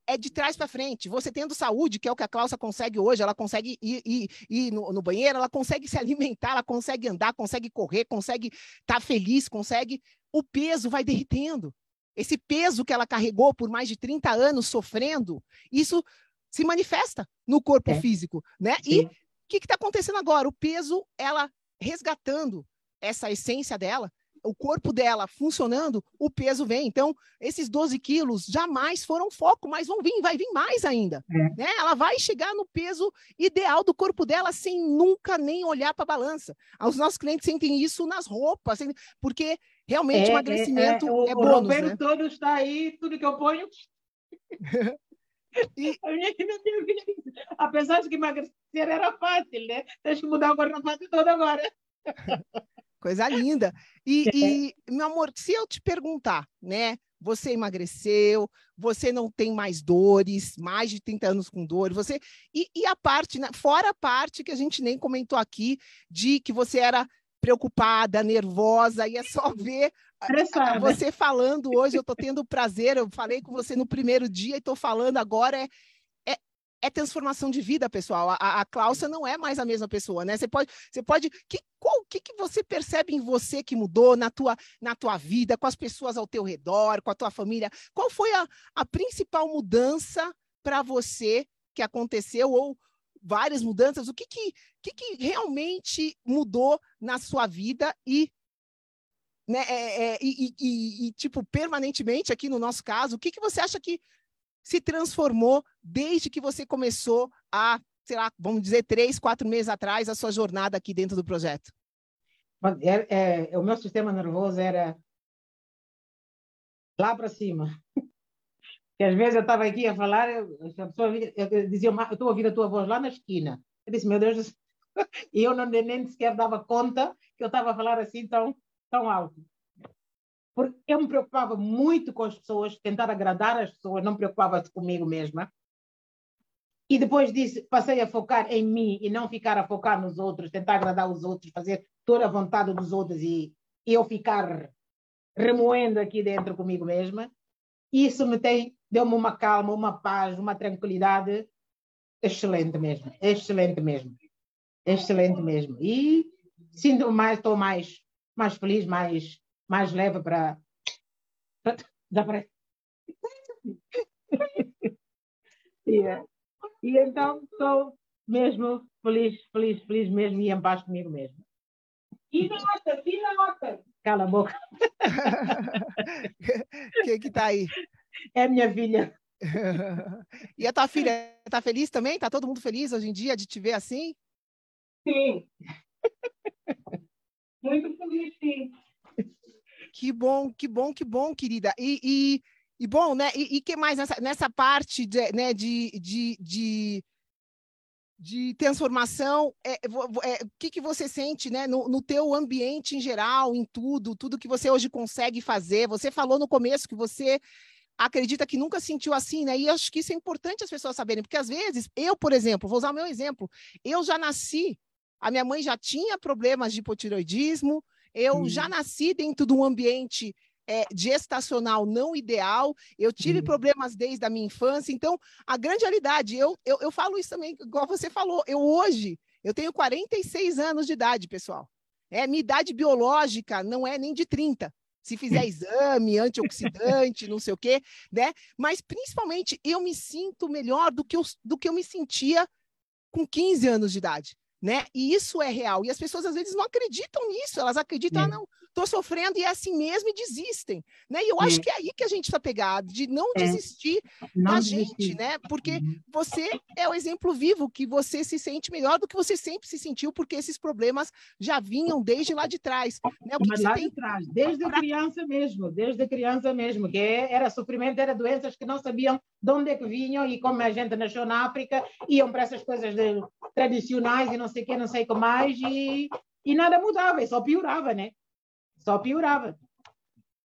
é de trás para frente. Você tendo saúde, que é o que a Cláudia consegue hoje, ela consegue ir, ir, ir no, no, banheiro, ela consegue se alimentar, ela consegue andar, consegue correr, consegue estar tá feliz, consegue o peso vai derretendo. Esse peso que ela carregou por mais de 30 anos sofrendo, isso se manifesta no corpo é. físico, né? Sim. E o que está acontecendo agora? O peso, ela resgatando essa essência dela, o corpo dela funcionando, o peso vem. Então, esses 12 quilos jamais foram foco, mas vão vir, vai vir mais ainda. É. Né? Ela vai chegar no peso ideal do corpo dela sem nunca nem olhar para a balança. Os nossos clientes sentem isso nas roupas, porque realmente é, emagrecimento é, é, o, é bônus, O roupeiro né? todo está aí, tudo que eu ponho... E... Apesar de que emagrecer era fácil, né? Tens que mudar o guarda-fato todo agora. Coisa linda. E, e, meu amor, se eu te perguntar, né? Você emagreceu, você não tem mais dores, mais de 30 anos com dor, você. E, e a parte, né? fora a parte que a gente nem comentou aqui, de que você era preocupada, nervosa, e é só ver você falando hoje. Eu estou tendo o prazer, eu falei com você no primeiro dia e estou falando agora. É, é, é transformação de vida, pessoal. A, a Cláudia não é mais a mesma pessoa, né? Você pode, você pode. Que, qual que, que você percebe em você que mudou na tua, na tua vida, com as pessoas ao teu redor, com a tua família? Qual foi a, a principal mudança para você que aconteceu ou várias mudanças? O que que, que que realmente mudou na sua vida e né, é, é, e, e, e, tipo, permanentemente aqui no nosso caso, o que, que você acha que se transformou desde que você começou a, sei lá, vamos dizer, três, quatro meses atrás, a sua jornada aqui dentro do projeto? É, é, o meu sistema nervoso era lá para cima. Que às vezes eu estava aqui a falar, eu, a pessoa eu dizia, eu estou a ouvir a tua voz lá na esquina. Eu disse, meu Deus, e eu não, nem sequer dava conta que eu estava a falar assim tão, tão alto. Porque eu me preocupava muito com as pessoas, tentar agradar as pessoas, não me preocupava comigo mesma. E depois disso, passei a focar em mim e não ficar a focar nos outros, tentar agradar os outros, fazer toda a vontade dos outros e, e eu ficar remoendo aqui dentro comigo mesma. Isso me tem, deu-me uma calma, uma paz, uma tranquilidade excelente mesmo, excelente mesmo, excelente mesmo. E sinto mais, estou mais, mais feliz, mais, mais leve para. Dá para. yeah. E então estou mesmo feliz, feliz, feliz mesmo e em paz comigo mesmo. E nota, e nota. Cala a boca. Quem que tá aí? É minha filha. e a tua filha tá feliz também? Tá todo mundo feliz hoje em dia de te ver assim? Sim. Muito feliz, sim. Que bom, que bom, que bom, querida. E, e, e bom, né? E, e que mais nessa, nessa parte de, né, de, de, de, de transformação? É, é, o que, que você sente né, no, no teu ambiente em geral, em tudo, tudo que você hoje consegue fazer? Você falou no começo que você acredita que nunca sentiu assim, né? E acho que isso é importante as pessoas saberem, porque às vezes, eu, por exemplo, vou usar o meu exemplo, eu já nasci, a minha mãe já tinha problemas de hipotiroidismo, eu hum. já nasci dentro de um ambiente é, gestacional não ideal, eu tive hum. problemas desde a minha infância, então a grande realidade, eu, eu, eu falo isso também, igual você falou, eu hoje, eu tenho 46 anos de idade, pessoal. É, minha idade biológica não é nem de 30 se fizer exame, antioxidante, não sei o quê, né? Mas principalmente eu me sinto melhor do que eu, do que eu me sentia com 15 anos de idade, né? E isso é real. E as pessoas às vezes não acreditam nisso, elas acreditam, ah, não, estou sofrendo e é assim mesmo e desistem, né? E eu acho que é aí que a gente está pegado, de não é. desistir não da desistir. gente, né? Porque uhum. você é o exemplo vivo que você se sente melhor do que você sempre se sentiu, porque esses problemas já vinham desde lá de trás. Né? O que Mas que lá tem... de trás, desde a criança mesmo, desde a criança mesmo, que era sofrimento, era doenças que não sabiam de onde é que vinham e como a gente nasceu na África, iam para essas coisas de, tradicionais e não sei o que, não sei o que mais, e, e nada mudava, só piorava, né? Só piorava.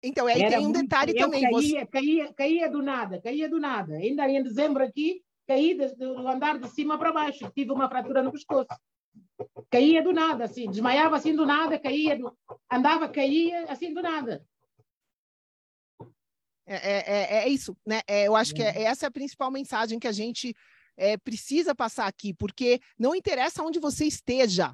Então, aí Era tem um muito, detalhe também. Caía, você... caía, caía do nada, caía do nada. Ainda em dezembro aqui, caí do andar de cima para baixo. Tive uma fratura no pescoço. Caía do nada, assim, desmaiava assim do nada, caía, do... andava, caía assim do nada. É, é, é, é isso, né? É, eu acho que é, essa é a principal mensagem que a gente é, precisa passar aqui, porque não interessa onde você esteja,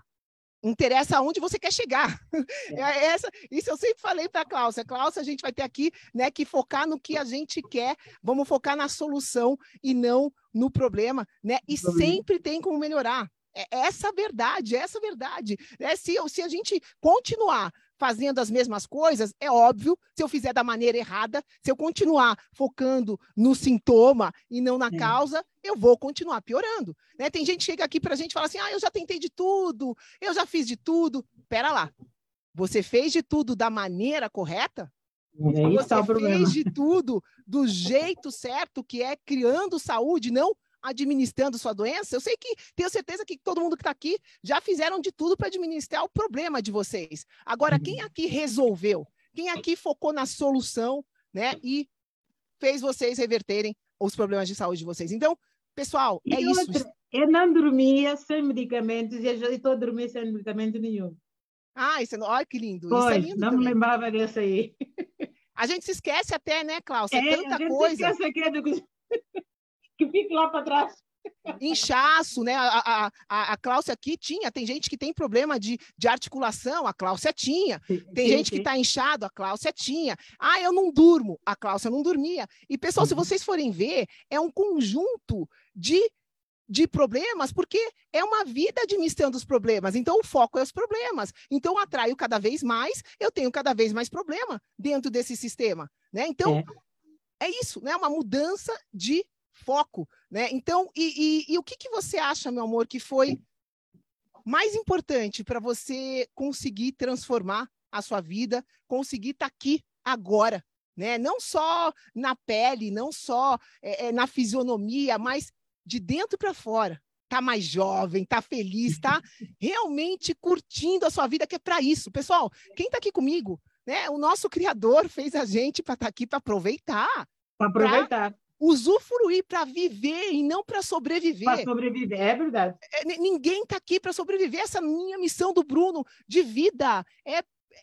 interessa aonde você quer chegar. É. é. Essa, isso eu sempre falei para a Cláudia. Cláudia, a gente vai ter aqui né, que focar no que a gente quer, vamos focar na solução e não no problema, né? E sempre tem como melhorar. É essa a verdade, é essa a verdade. É, se, se a gente continuar fazendo as mesmas coisas, é óbvio, se eu fizer da maneira errada, se eu continuar focando no sintoma e não na é. causa, eu vou continuar piorando. Né? Tem gente que chega aqui para a gente e fala assim: ah, eu já tentei de tudo, eu já fiz de tudo. Pera lá, você fez de tudo da maneira correta? É você é fez de tudo do jeito certo, que é criando saúde, não administrando sua doença? Eu sei que tenho certeza que todo mundo que está aqui já fizeram de tudo para administrar o problema de vocês. Agora, quem uhum. aqui resolveu? Quem aqui focou na solução, né? E fez vocês reverterem os problemas de saúde de vocês. Então, pessoal, é isso. eu não dormia sem medicamentos e estou a dormir sem medicamento nenhum. Ah, isso é... olha que lindo. Pois, isso é lindo não também. me lembrava desse aí. A gente se esquece até, né, Cláudia? É, É, a tanta gente coisa. esquece que é do que- que fica lá para trás. Inchaço, né? A, a, a, a Cláudia aqui tinha, tem gente que tem problema de, de articulação, a Cláudia tinha. Tem Sim, gente que sim. está inchado, a Cláudia tinha. Ah, eu não durmo, a Cláudia não dormia. E, pessoal, se Uhum. vocês forem ver, é um conjunto de, de problemas, porque é uma vida administrando os problemas. Então, o foco é os problemas. Então, eu atraio cada vez mais, eu tenho cada vez mais problema dentro desse sistema. Né? Então, é. isso, né? Uma mudança de foco. Né? Então, e, e- e o que, que você acha, meu amor, que foi mais importante para você conseguir transformar a sua vida, conseguir estar aqui agora, né? Não só na pele, não só é, é, na fisionomia, mas de dentro para fora. Tá mais jovem, tá feliz, tá realmente curtindo a sua vida, que é para isso. Pessoal, quem está aqui comigo, né? O nosso criador fez a gente para estar aqui para aproveitar, Para aproveitar, usufruir, para viver e não para sobreviver. para sobreviver. É verdade. É, ni- ninguém está aqui para sobreviver. Essa minha missão do Bruno de vida é,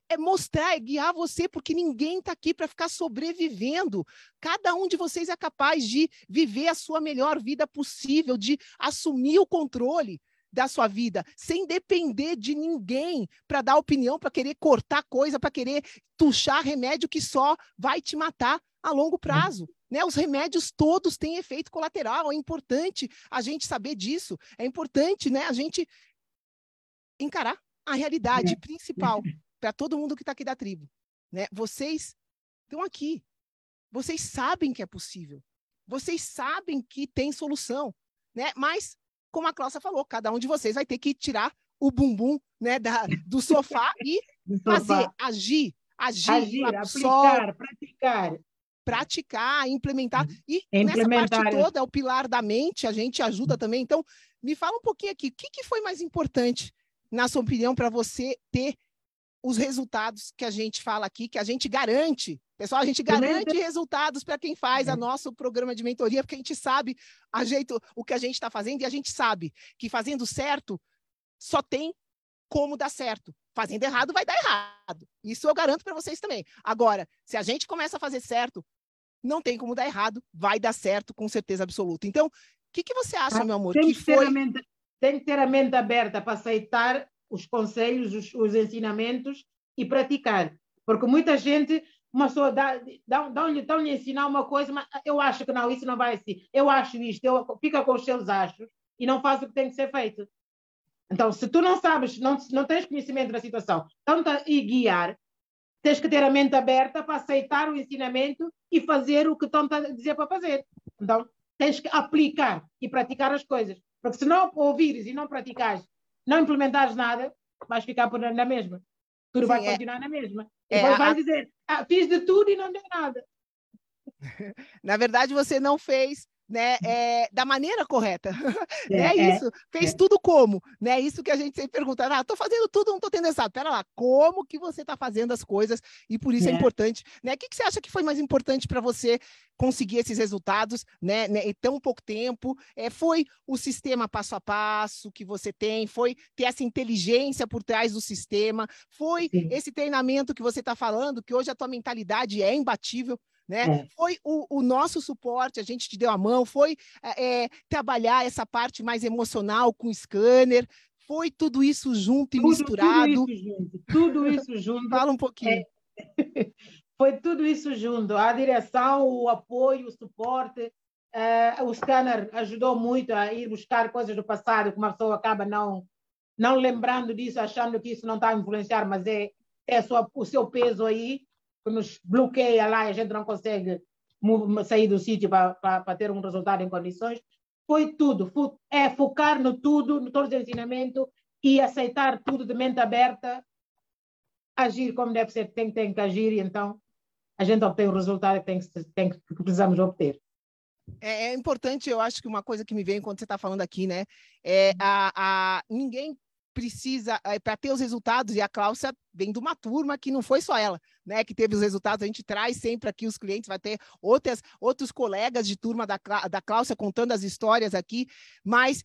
é mostrar, é guiar você, porque ninguém está aqui para ficar sobrevivendo. Cada um de vocês é capaz de viver a sua melhor vida possível, de assumir o controle da sua vida, sem depender de ninguém para dar opinião, para querer cortar coisa, para querer tuchar remédio que só vai te matar a longo prazo. Né? Os remédios todos têm efeito colateral, é importante a gente saber disso, é importante né, a gente encarar a realidade principal para todo mundo que está aqui da tribo. Né? Vocês estão aqui, vocês sabem que é possível, vocês sabem que tem solução, né? mas, como a Cláudia falou, cada um de vocês vai ter que tirar o bumbum né, da, do sofá e Do sofá. fazer, agir, agir, Agir, ir lá pro aplicar, sol, praticar. Praticar, implementar. E Implementar nessa parte isso. toda, o pilar da mente, a gente ajuda também. Então, me fala um pouquinho aqui, o que, que foi mais importante, na sua opinião, para você ter os resultados que a gente fala aqui, que a gente garante. Pessoal, a gente garante resultados para quem faz a nosso programa de mentoria, porque a gente sabe a jeito, o que a gente está fazendo e a gente sabe que fazendo certo só tem como dar certo. Fazendo errado vai dar errado. Isso eu garanto para vocês também. Agora, se a gente começa a fazer certo, não tem como dar errado, vai dar certo com certeza absoluta. Então, o que, que você acha, Ah, meu amor, tem que foi mente, tem que ter a mente aberta para aceitar os conselhos, os, os ensinamentos e praticar. Porque muita gente, uma pessoa dá, dá, dá-lhe, dá-lhe ensinar uma coisa, mas eu acho que não, isso não vai assim. Eu acho isto, eu, fica com os seus achos e não faz o que tem que ser feito. Então, se tu não sabes, não, não tens conhecimento da situação, tenta e guiar, tens que ter a mente aberta para aceitar o ensinamento e fazer o que estão a dizer para fazer. Então, tens que aplicar e praticar as coisas. Porque se não ouvires e não praticares, não implementares nada, vais ficar por na mesma. Tudo Sim, vai é. continuar na mesma. É, Depois a- vais dizer, ah, fiz de tudo e não deu nada. Na verdade, você não fez né, é, da maneira correta. É, é é, isso. Fez é. tudo como? Né? Isso que a gente sempre pergunta. Ah, estou fazendo tudo, não estou tendo resultado. Pera lá, como que você está fazendo as coisas? E por isso é, É. importante. Né? O que, que você acha que foi mais importante para você conseguir esses resultados né, né, em tão pouco tempo? É, foi o sistema passo a passo que você tem? Foi ter essa inteligência por trás do sistema? Foi Sim. esse treinamento que você está falando, que hoje a tua mentalidade é imbatível? Né? É. Foi o, o nosso suporte, a gente te deu a mão, foi é, é, trabalhar essa parte mais emocional com o scanner, foi tudo isso junto e Tudo, misturado. tudo isso junto. Tudo isso junto. Fala um pouquinho. Foi tudo isso junto. A direção, o apoio, o suporte. eh, o scanner ajudou muito a ir buscar coisas do passado que uma pessoa acaba não, não lembrando disso, achando que isso não está a influenciar, mas é, é só o seu peso aí que nos bloqueia lá e a gente não consegue sair do sítio para ter um resultado em condições. Foi tudo. É focar no tudo, no todo o ensinamento e aceitar tudo de mente aberta, agir como deve ser, tem, tem que agir e então a gente obtém o resultado que, tem, que- tem, que que precisamos obter. É, é importante, eu acho que uma coisa que me vem quando você está falando aqui, né? É a, a, ninguém precisa, para ter os resultados, e a Cláudia vem de uma turma que não foi só ela, né? Que teve os resultados, a gente traz sempre aqui os clientes, vai ter outras, outros colegas de turma da, da Cláudia contando as histórias aqui, mas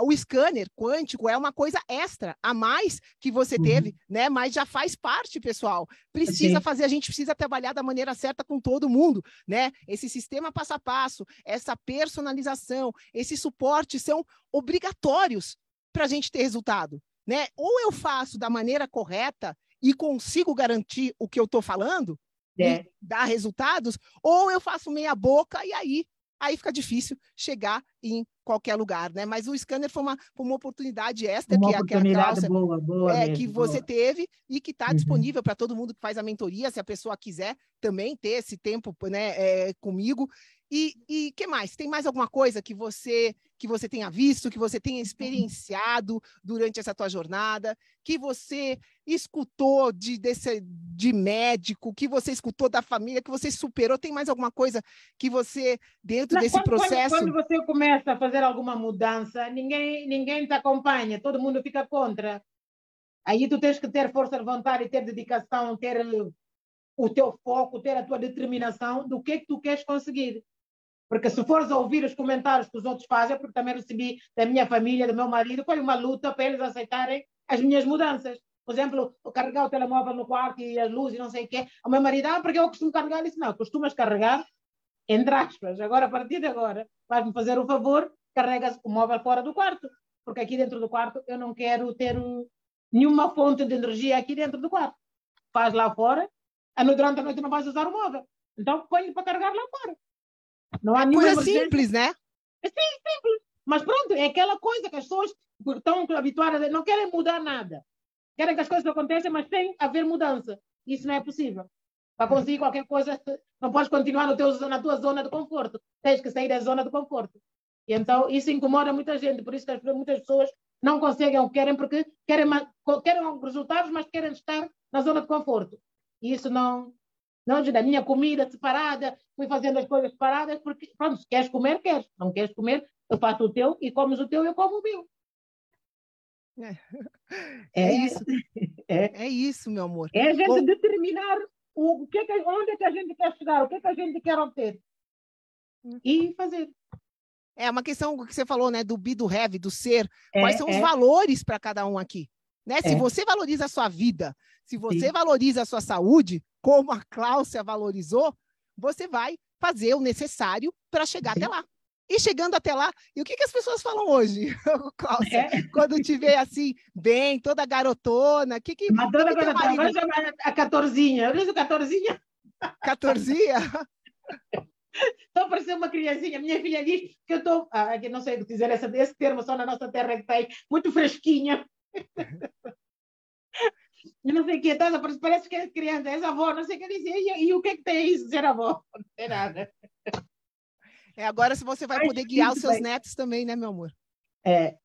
o scanner quântico é uma coisa extra, a mais que você teve, Uhum. né? Mas já faz parte, pessoal. Precisa Sim. fazer, a gente precisa trabalhar da maneira certa com todo mundo, né? Esse sistema passo a passo, essa personalização, esse suporte são obrigatórios para a gente ter resultado, né? Ou eu faço da maneira correta e consigo garantir o que eu estou falando, É. e dar resultados, ou eu faço meia boca e aí aí fica difícil chegar em qualquer lugar, né? Mas o scanner foi uma, foi uma oportunidade extra Uma que, é- que a oportunidade Cláudia boa, boa é, mesmo, que você boa. teve e que está Uhum. disponível para todo mundo que faz a mentoria, se a pessoa quiser também ter esse tempo né, é, comigo. E, e que mais? Tem mais alguma coisa que você que você tenha visto, que você tenha experienciado durante essa tua jornada, que você escutou de, desse, de médico, que você escutou da família, que você superou? Tem mais alguma coisa que você, dentro Não, desse quando- quando- processo... Quando, você começa a fazer alguma mudança, ninguém, ninguém te acompanha, todo mundo fica contra. Aí tu tens que ter força de vontade, ter dedicação, ter o teu foco, ter a tua determinação do que que tu queres conseguir. Porque se fores ouvir os comentários que os outros fazem, porque também recebi da minha família, do meu marido, foi uma luta para eles aceitarem as minhas mudanças. Por exemplo, carregar o telemóvel no quarto e as luzes e não sei o quê. O meu marido, ah, porque eu costumo carregar? Disse, não, costumas carregar, entre aspas. Agora, a partir de agora, vais-me fazer o favor, carregas o móvel fora do quarto. Porque aqui dentro do quarto eu não quero ter um- nenhuma fonte de energia aqui dentro do quarto. Faz lá fora, durante a noite não vais usar o móvel. Então põe para carregar lá fora. Não há nenhuma Coisa emergência. simples, né? É sim, simples. Mas pronto, é aquela coisa que as pessoas estão habituadas, a- não querem mudar nada. Querem que as coisas aconteçam, mas tem haver mudança. Isso não é possível. Para conseguir qualquer coisa, não podes continuar no teu, na tua zona de conforto. Tens que sair da zona de conforto. E então isso incomoda muita gente. Por isso que as- muitas pessoas não conseguem o que querem, porque querem, querem resultados, mas querem estar na zona de conforto. E isso não, não ajuda. A minha comida separada, fui fazendo as coisas separadas, porque, pronto, se queres comer, queres. Não queres comer, eu faço o teu e comes o teu, eu como o meu. É, isso. É. É isso, meu amor. É a gente Bom, determinar o, o que é que, onde é que a gente quer chegar, o que é que a gente quer obter. E fazer. É uma questão que você falou, né, do be, do have, do ser. É, Quais são os é. valores para cada um aqui? Né? Se É. você valoriza a sua vida, se você Sim. valoriza a sua saúde, como a Cláudia valorizou, você vai fazer o necessário para chegar até lá. E chegando até lá, e o que, que as pessoas falam hoje, Cláudia? É. Quando te vê assim, bem, toda garotona, que que, Mas toda que que teu coisa, marido- agora chama a catorzinha. Eu disse catorzinha, 14 estou parecendo uma criancinha. Minha filha diz que eu estou, ah, que não sei dizer esse, esse termo, só na nossa terra que tem, muito fresquinha. E não sei o que, a parecer- parece que és criança, és avó, não sei o que dizer. E, e o que é que tem isso, ser avó? Não tem nada. É, agora se você vai Ai, poder guiar os seus bem. netos também, né, meu amor? É,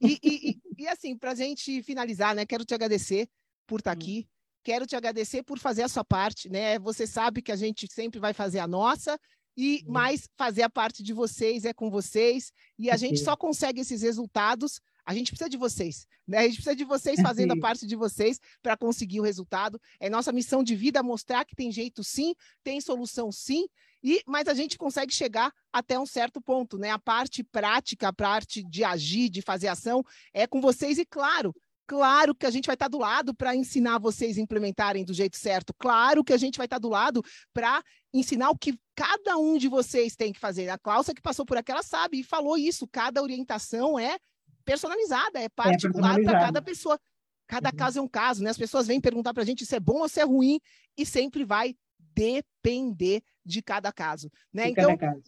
E, e, e, assim, para a gente finalizar, né? Quero te agradecer por estar aqui. Quero te agradecer por fazer a sua parte, né? Você sabe que a gente sempre vai fazer a nossa, e mais fazer a parte de vocês é com vocês. E a gente só consegue esses resultados. A gente precisa de vocês, né? A gente precisa de vocês fazendo a parte de vocês para conseguir o resultado. É nossa missão de vida mostrar que tem jeito sim, tem solução sim, e mas a gente consegue chegar até um certo ponto, né? A parte prática, a parte de agir, de fazer ação, é com vocês e claro, claro que a gente vai estar do lado para ensinar vocês a implementarem do jeito certo. Claro que a gente vai estar do lado para ensinar o que cada um de vocês tem que fazer. A Cláudia que passou por aquela sabe e falou isso. Cada orientação é personalizada, é particular para personalizada. cada pessoa. Cada caso é um caso, né? As pessoas vêm perguntar para a gente se é bom ou se é ruim e sempre vai depender de cada caso, né? de Então, caso.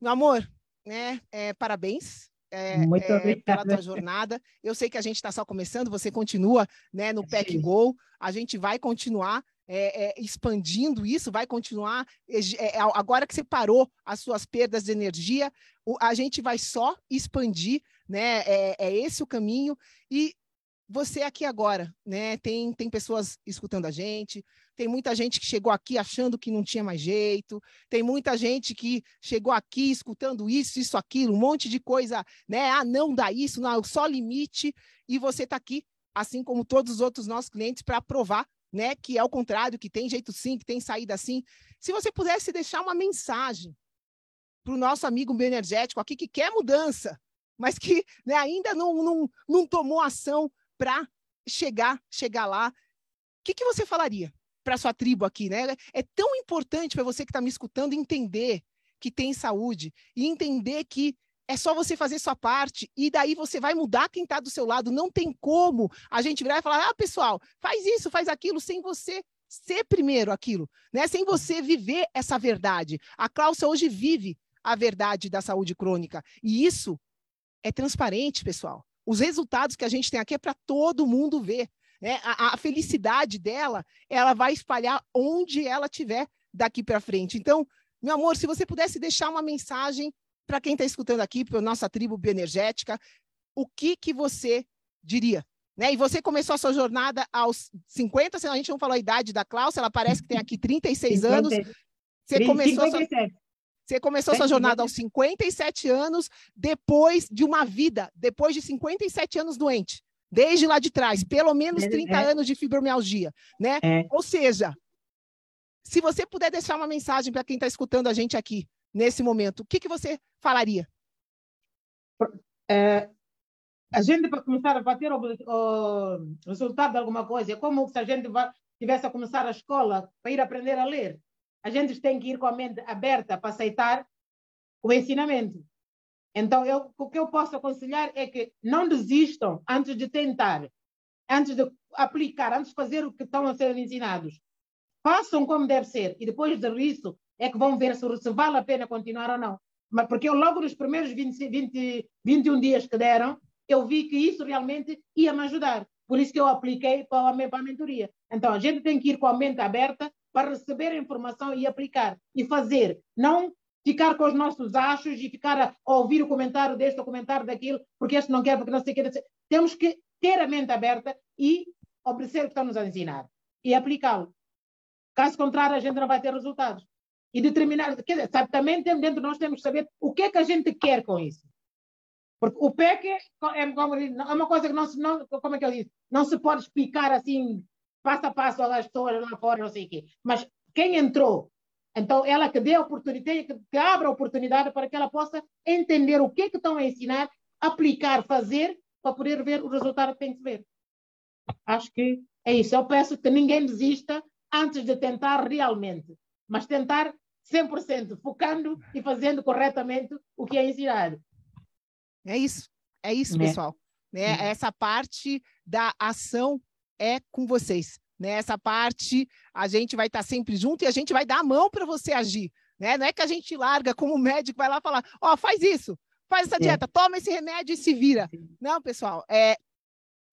meu amor, né? é, parabéns. é, Muito é, pela tua jornada. Eu sei que a gente está só começando, você continua né, no Pack. Go, a gente vai continuar é, é, expandindo isso, vai continuar. é, é, agora que você parou as suas perdas de energia, o- a gente vai só expandir, né? É, é esse o caminho. E você aqui agora, né? Tem, tem pessoas escutando a gente, tem muita gente que chegou aqui achando que não tinha mais jeito, tem muita gente que chegou aqui escutando isso, isso, aquilo, um monte de coisa, né? Ah, não dá isso, não, só limite, e você está aqui, assim como todos os outros nossos clientes, para provar, né, que é o contrário, que tem jeito sim, que tem saída sim. Se você pudesse deixar uma mensagem para o nosso amigo bioenergético aqui que quer mudança, mas que né, ainda não, não, não tomou ação para chegar, chegar lá. O que, que você falaria para sua tribo aqui, né? É tão importante para você que está me escutando entender que tem saúde e entender que é só você fazer sua parte e daí você vai mudar quem está do seu lado. Não tem como a gente virar e falar, ah, pessoal, faz isso, faz aquilo, sem você ser primeiro aquilo, né? Sem você viver essa verdade. A Cláudia hoje vive a verdade da saúde crônica e isso é transparente, pessoal. Os resultados que a gente tem aqui é para todo mundo ver. Né? A, a felicidade dela, ela vai espalhar onde ela estiver daqui para frente. Então, meu amor, se você pudesse deixar uma mensagem para quem está escutando aqui, para a nossa tribo bioenergética, o que, que você diria? Né? E você começou a sua jornada aos 50, a gente não falou a idade da Cláudia, ela parece que tem aqui 36 50, anos. Você começou 57. a sua... Você começou sua jornada aos 57 anos, depois de uma vida, depois de 57 anos doente, desde lá de trás, pelo menos 30 é. anos de fibromialgia, né? É. Ou seja, se você puder deixar uma mensagem para quem está escutando a gente aqui, nesse momento, o que, que você falaria? É, a gente, para começar a bater o, o, resultado de alguma coisa, é como se a gente tivesse a começar a escola para ir aprender a ler. A gente tem que ir com a mente aberta para aceitar o ensinamento. Então, eu, o que eu posso aconselhar é que não desistam antes de tentar, antes de aplicar, antes de fazer o que estão a ser ensinados. Façam como deve ser e depois de isso é que vão ver se, se vale a pena continuar ou não. Mas porque eu logo nos primeiros 20, 20, 21 dias que deram, eu vi que isso realmente ia me ajudar. Por isso que eu apliquei para a, para a mentoria. Então, a gente tem que ir com a mente aberta para receber a informação e aplicar e fazer. Não ficar com os nossos achos e ficar a, ouvir o comentário deste, o comentário daquilo, porque este não quer, porque não sei o que. Temos que ter a mente aberta e obedecer o que estão nos a ensinar e aplicá-lo. Caso contrário, a gente não vai ter resultados. E determinar, quer dizer, sabe, também dentro de nós temos que saber o que é que a gente quer com isso. Porque o PEC é, é, é uma coisa que não se, não, como é que eu disse, não se pode explicar assim, passo a passo às pessoas lá fora, não sei o quê. Mas quem entrou, então ela que dê a oportunidade, que, que abra a oportunidade para que ela possa entender o que é que estão a ensinar, aplicar, fazer, para poder ver o resultado que tem que ver. Acho que é isso. Eu peço que ninguém desista antes de tentar realmente, mas tentar 100%, focando e fazendo corretamente o que é ensinado. É isso, é isso, né? pessoal. Né? Uhum. Essa parte da ação é com vocês. Né? Essa parte a gente vai estar sempre junto e a gente vai dar a mão para você agir. Né? Não é que a gente larga como médico, vai lá falar, ó, oh, faz isso, faz essa dieta, toma esse remédio e se vira. Não, pessoal, é,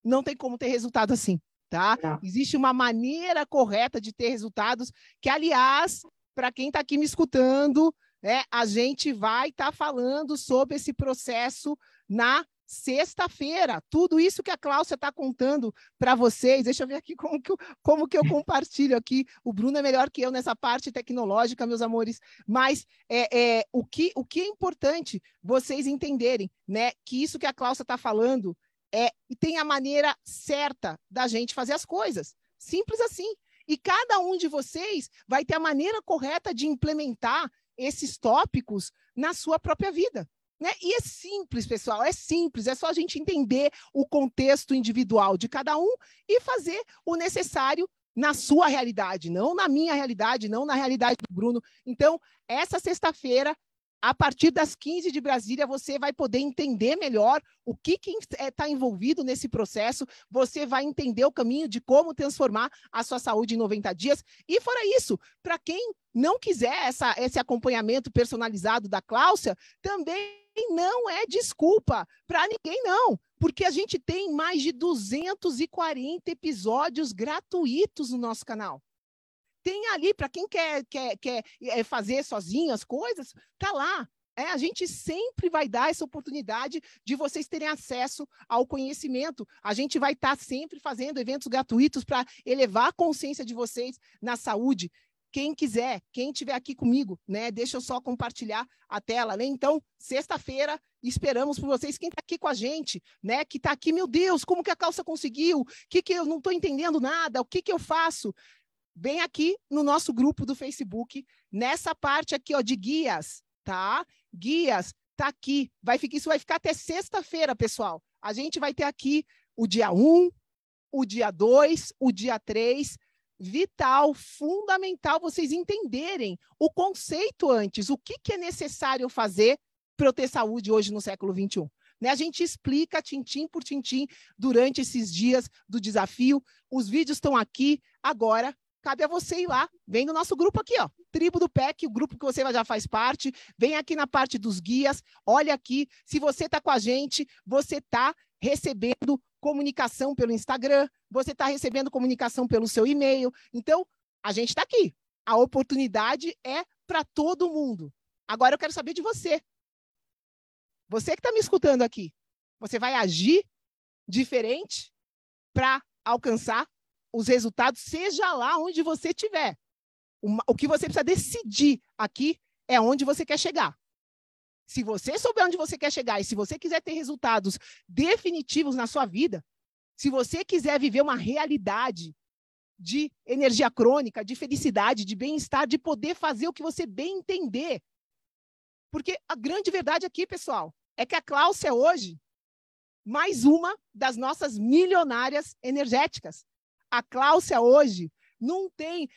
não tem como ter resultado assim, tá? Não. Existe uma maneira correta de ter resultados que, aliás, para quem está aqui me escutando, né, a gente vai estar tá falando sobre esse processo na sexta-feira. Tudo isso que a Cláudia está contando para vocês. Deixa eu ver aqui como que, eu, como que eu compartilho aqui. O Bruno é melhor que eu nessa parte tecnológica, meus amores. Mas é, é o, que, o que é importante vocês entenderem, né? Que isso que a Cláudia está falando é e tem a maneira certa da gente fazer as coisas. Simples assim. E cada um de vocês vai ter a maneira correta de implementar esses tópicos na sua própria vida. Né? E é simples, pessoal, é simples, é só a gente entender o contexto individual de cada um e fazer o necessário na sua realidade, não na minha realidade, não na realidade do Bruno. Então, essa sexta-feira a partir das 15 de Brasília, você vai poder entender melhor o que está é, envolvido nesse processo, você vai entender o caminho de como transformar a sua saúde em 90 dias. E fora isso, para quem não quiser essa, esse acompanhamento personalizado da Cláudia, também não é desculpa para ninguém, não, porque a gente tem mais de 240 episódios gratuitos no nosso canal tem ali para quem quer, quer, quer é, fazer sozinho as coisas, tá lá. É, a gente sempre vai dar essa oportunidade de vocês terem acesso ao conhecimento. A gente vai estar tá sempre fazendo eventos gratuitos para elevar a consciência de vocês na saúde. Quem quiser, quem estiver aqui comigo, né? Deixa eu só compartilhar a tela, né? Então, sexta-feira, esperamos por vocês. Quem está aqui com a gente, né? Que está aqui, meu Deus, como que a calça conseguiu? O que, que eu não estou entendendo nada? O que, que eu faço? bem aqui no nosso grupo do Facebook, nessa parte aqui ó, de guias, tá? Guias, tá aqui. Vai ficar, isso vai ficar até sexta-feira, pessoal. A gente vai ter aqui o dia 1, o dia 2, o dia 3. Vital, fundamental vocês entenderem o conceito antes, o que, que é necessário fazer para eu ter saúde hoje no século 21. Né? A gente explica tintim por tintim durante esses dias do desafio. Os vídeos estão aqui. Agora, cabe a você ir lá. Vem no nosso grupo aqui, ó. Tribo do PEC, o grupo que você já faz parte. Vem aqui na parte dos guias. Olha aqui. Se você está com a gente, você está recebendo comunicação pelo Instagram, você está recebendo comunicação pelo seu e-mail. Então, a gente está aqui. A oportunidade é para todo mundo. Agora eu quero saber de você. Você que está me escutando aqui, você vai agir diferente para alcançar os resultados, seja lá onde você estiver. O que você precisa decidir aqui é onde você quer chegar. Se você souber onde você quer chegar e se você quiser ter resultados definitivos na sua vida, se você quiser viver uma realidade de energia crônica, de felicidade, de bem-estar, de poder fazer o que você bem entender. Porque a grande verdade aqui, pessoal, é que a Cláudia é hoje mais uma das nossas milionárias energéticas. A Cláudia hoje não tem.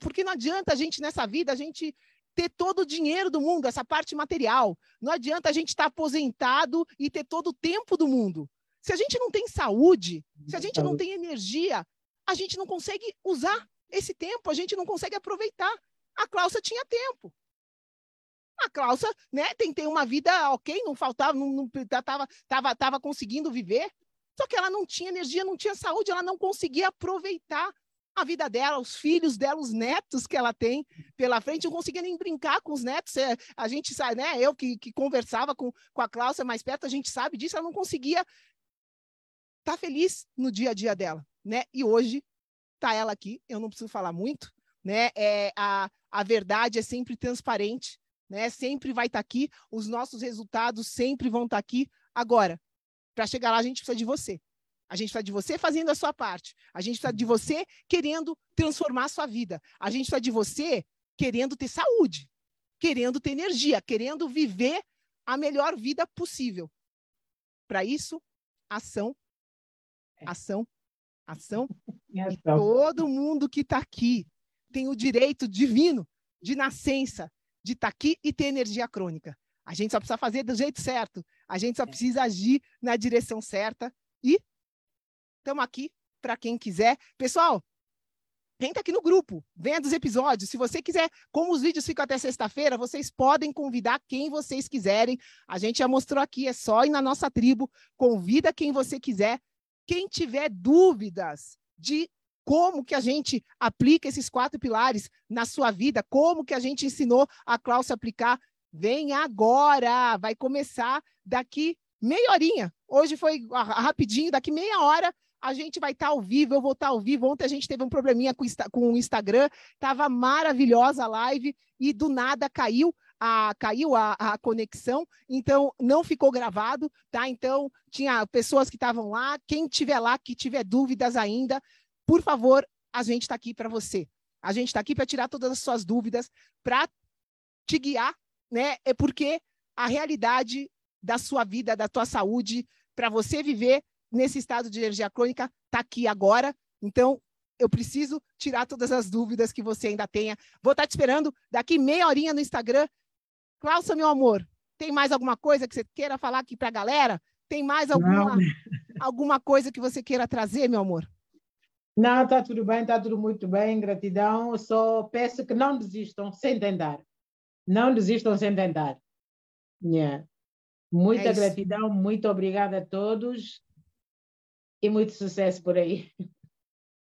Porque não adianta a gente nessa vida, a gente ter todo o dinheiro do mundo, essa parte material. Não adianta a gente estar tá aposentado e ter todo o tempo do mundo. Se a gente não tem saúde, se a gente não tem energia, a gente não consegue usar esse tempo, a gente não consegue aproveitar. A Cláudia tinha tempo. A Cláudia, né, tem, tem uma vida ok, não faltava, não, não tava, tava, tava conseguindo viver, só que ela não tinha energia, não tinha saúde, ela não conseguia aproveitar a vida dela, os filhos dela, os netos que ela tem pela frente, não conseguia nem brincar com os netos. É, a gente sabe, né? Eu que, que conversava com, com a Cláudia mais perto, a gente sabe disso, ela não conseguia estar tá feliz no dia a dia dela, né? E hoje tá ela aqui, eu não preciso falar muito, né? É, a, a verdade é sempre transparente, né? Sempre vai estar tá aqui, os nossos resultados sempre vão estar tá aqui. Agora, para chegar lá, a gente precisa de você. A gente precisa de você fazendo a sua parte. A gente precisa de você querendo transformar a sua vida. A gente precisa de você querendo ter saúde, querendo ter energia, querendo viver a melhor vida possível. Para isso, ação, é. ação, ação. E todo mundo que está aqui tem o direito divino de nascença, de estar tá aqui e ter energia crônica. A gente só precisa fazer do jeito certo. A gente só é. precisa agir na direção certa e Estamos aqui para quem quiser. Pessoal, entra aqui no grupo, venha dos episódios. Se você quiser, como os vídeos ficam até sexta-feira, vocês podem convidar quem vocês quiserem. A gente já mostrou aqui, é só ir na nossa tribo, convida quem você quiser. Quem tiver dúvidas de como que a gente aplica esses quatro pilares na sua vida, como que a gente ensinou a Cláudia aplicar, vem agora, vai começar daqui meia horinha. Hoje foi rapidinho, daqui meia hora a gente vai estar tá ao vivo, eu vou estar tá ao vivo. Ontem a gente teve um probleminha com, com o Instagram, estava maravilhosa a live e do nada caiu a, caiu a, a, conexão, então não ficou gravado, tá? Então tinha pessoas que estavam lá, quem tiver lá, que tiver dúvidas ainda, por favor, a gente está aqui para você. A gente está aqui para tirar todas as suas dúvidas, para te guiar, né? É porque a realidade da sua vida, da tua saúde, para você viver nesse estado de energia crônica, está aqui agora. Então, eu preciso tirar todas as dúvidas que você ainda tenha. Vou estar te esperando daqui meia horinha no Instagram. Cláudia, meu amor, tem mais alguma coisa que você queira falar aqui para a galera? Tem mais alguma, alguma coisa que você queira trazer, meu amor? Não, está tudo bem, está tudo muito bem, gratidão. Só peço que não desistam sem tentar. Não desistam sem tentar. Yeah. Muita é gratidão, muito obrigada a todos e muito sucesso por aí.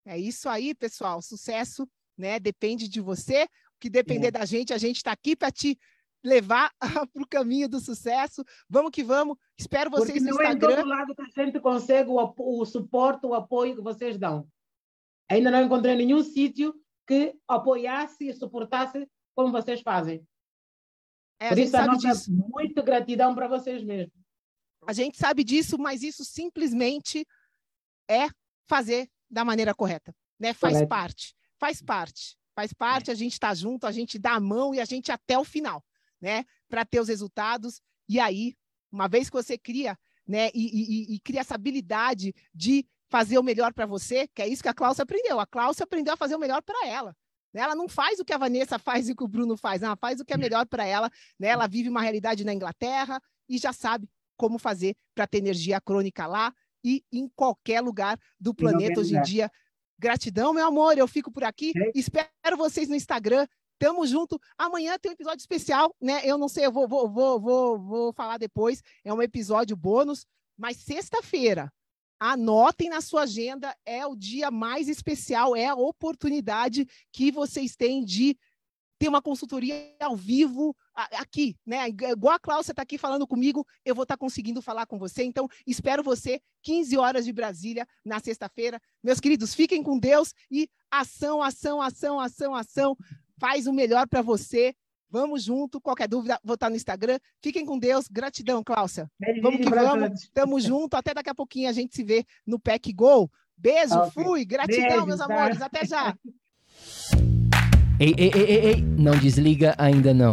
É isso aí, pessoal. Sucesso, né? Depende de você. O que depender é. da gente, a gente está aqui para te levar para o caminho do sucesso. Vamos que vamos. Espero vocês Porque no Instagram. Não é todo lado que a gente consegue o, o suporte, o apoio que vocês dão. Ainda não encontrei nenhum sítio que apoiasse e suportasse como vocês fazem. É, Por isso, a nossa disso. muito gratidão para vocês mesmo. A gente sabe disso, mas isso simplesmente é fazer da maneira correta, né? Faz Correto. parte, faz parte, faz parte. É. A gente está junto, a gente dá a mão e a gente até o final, né? para ter os resultados. E aí, uma vez que você cria, né, e, e, e cria essa habilidade de fazer o melhor para você, que é isso que a Cláudia aprendeu. A Cláudia aprendeu a fazer o melhor para ela. Né? Ela não faz o que a Vanessa faz e o que o Bruno faz, ela faz o que é melhor para ela. Né? Ela vive uma realidade na Inglaterra e já sabe como fazer para ter energia crônica lá e em qualquer lugar do planeta hoje em dia. Gratidão, meu amor. Eu fico por aqui. É. Espero vocês no Instagram. Tamo junto. Amanhã tem um episódio especial, né? Eu não sei, eu vou, vou, vou, vou, vou falar depois. É um episódio bônus. Mas sexta-feira, Anotem na sua agenda, é o dia mais especial, é a oportunidade que vocês têm de ter uma consultoria ao vivo aqui, né? Igual a Cláudia está aqui falando comigo, eu vou estar tá conseguindo falar com você. Então, espero você 15 horas de Brasília na sexta-feira. Meus queridos, fiquem com Deus e ação, ação, ação, ação, ação. Faz o melhor para você. Vamos junto. Qualquer dúvida, vou estar no Instagram. Fiquem com Deus. Gratidão, Cláudia. Vamos que vamos. Tamo junto. Até daqui a pouquinho a gente se vê no Pack Go. Beijo, okay. fui. Gratidão, Beijo, meus tá? amores. Até já. Ei, ei, ei, ei, ei, não desliga ainda não.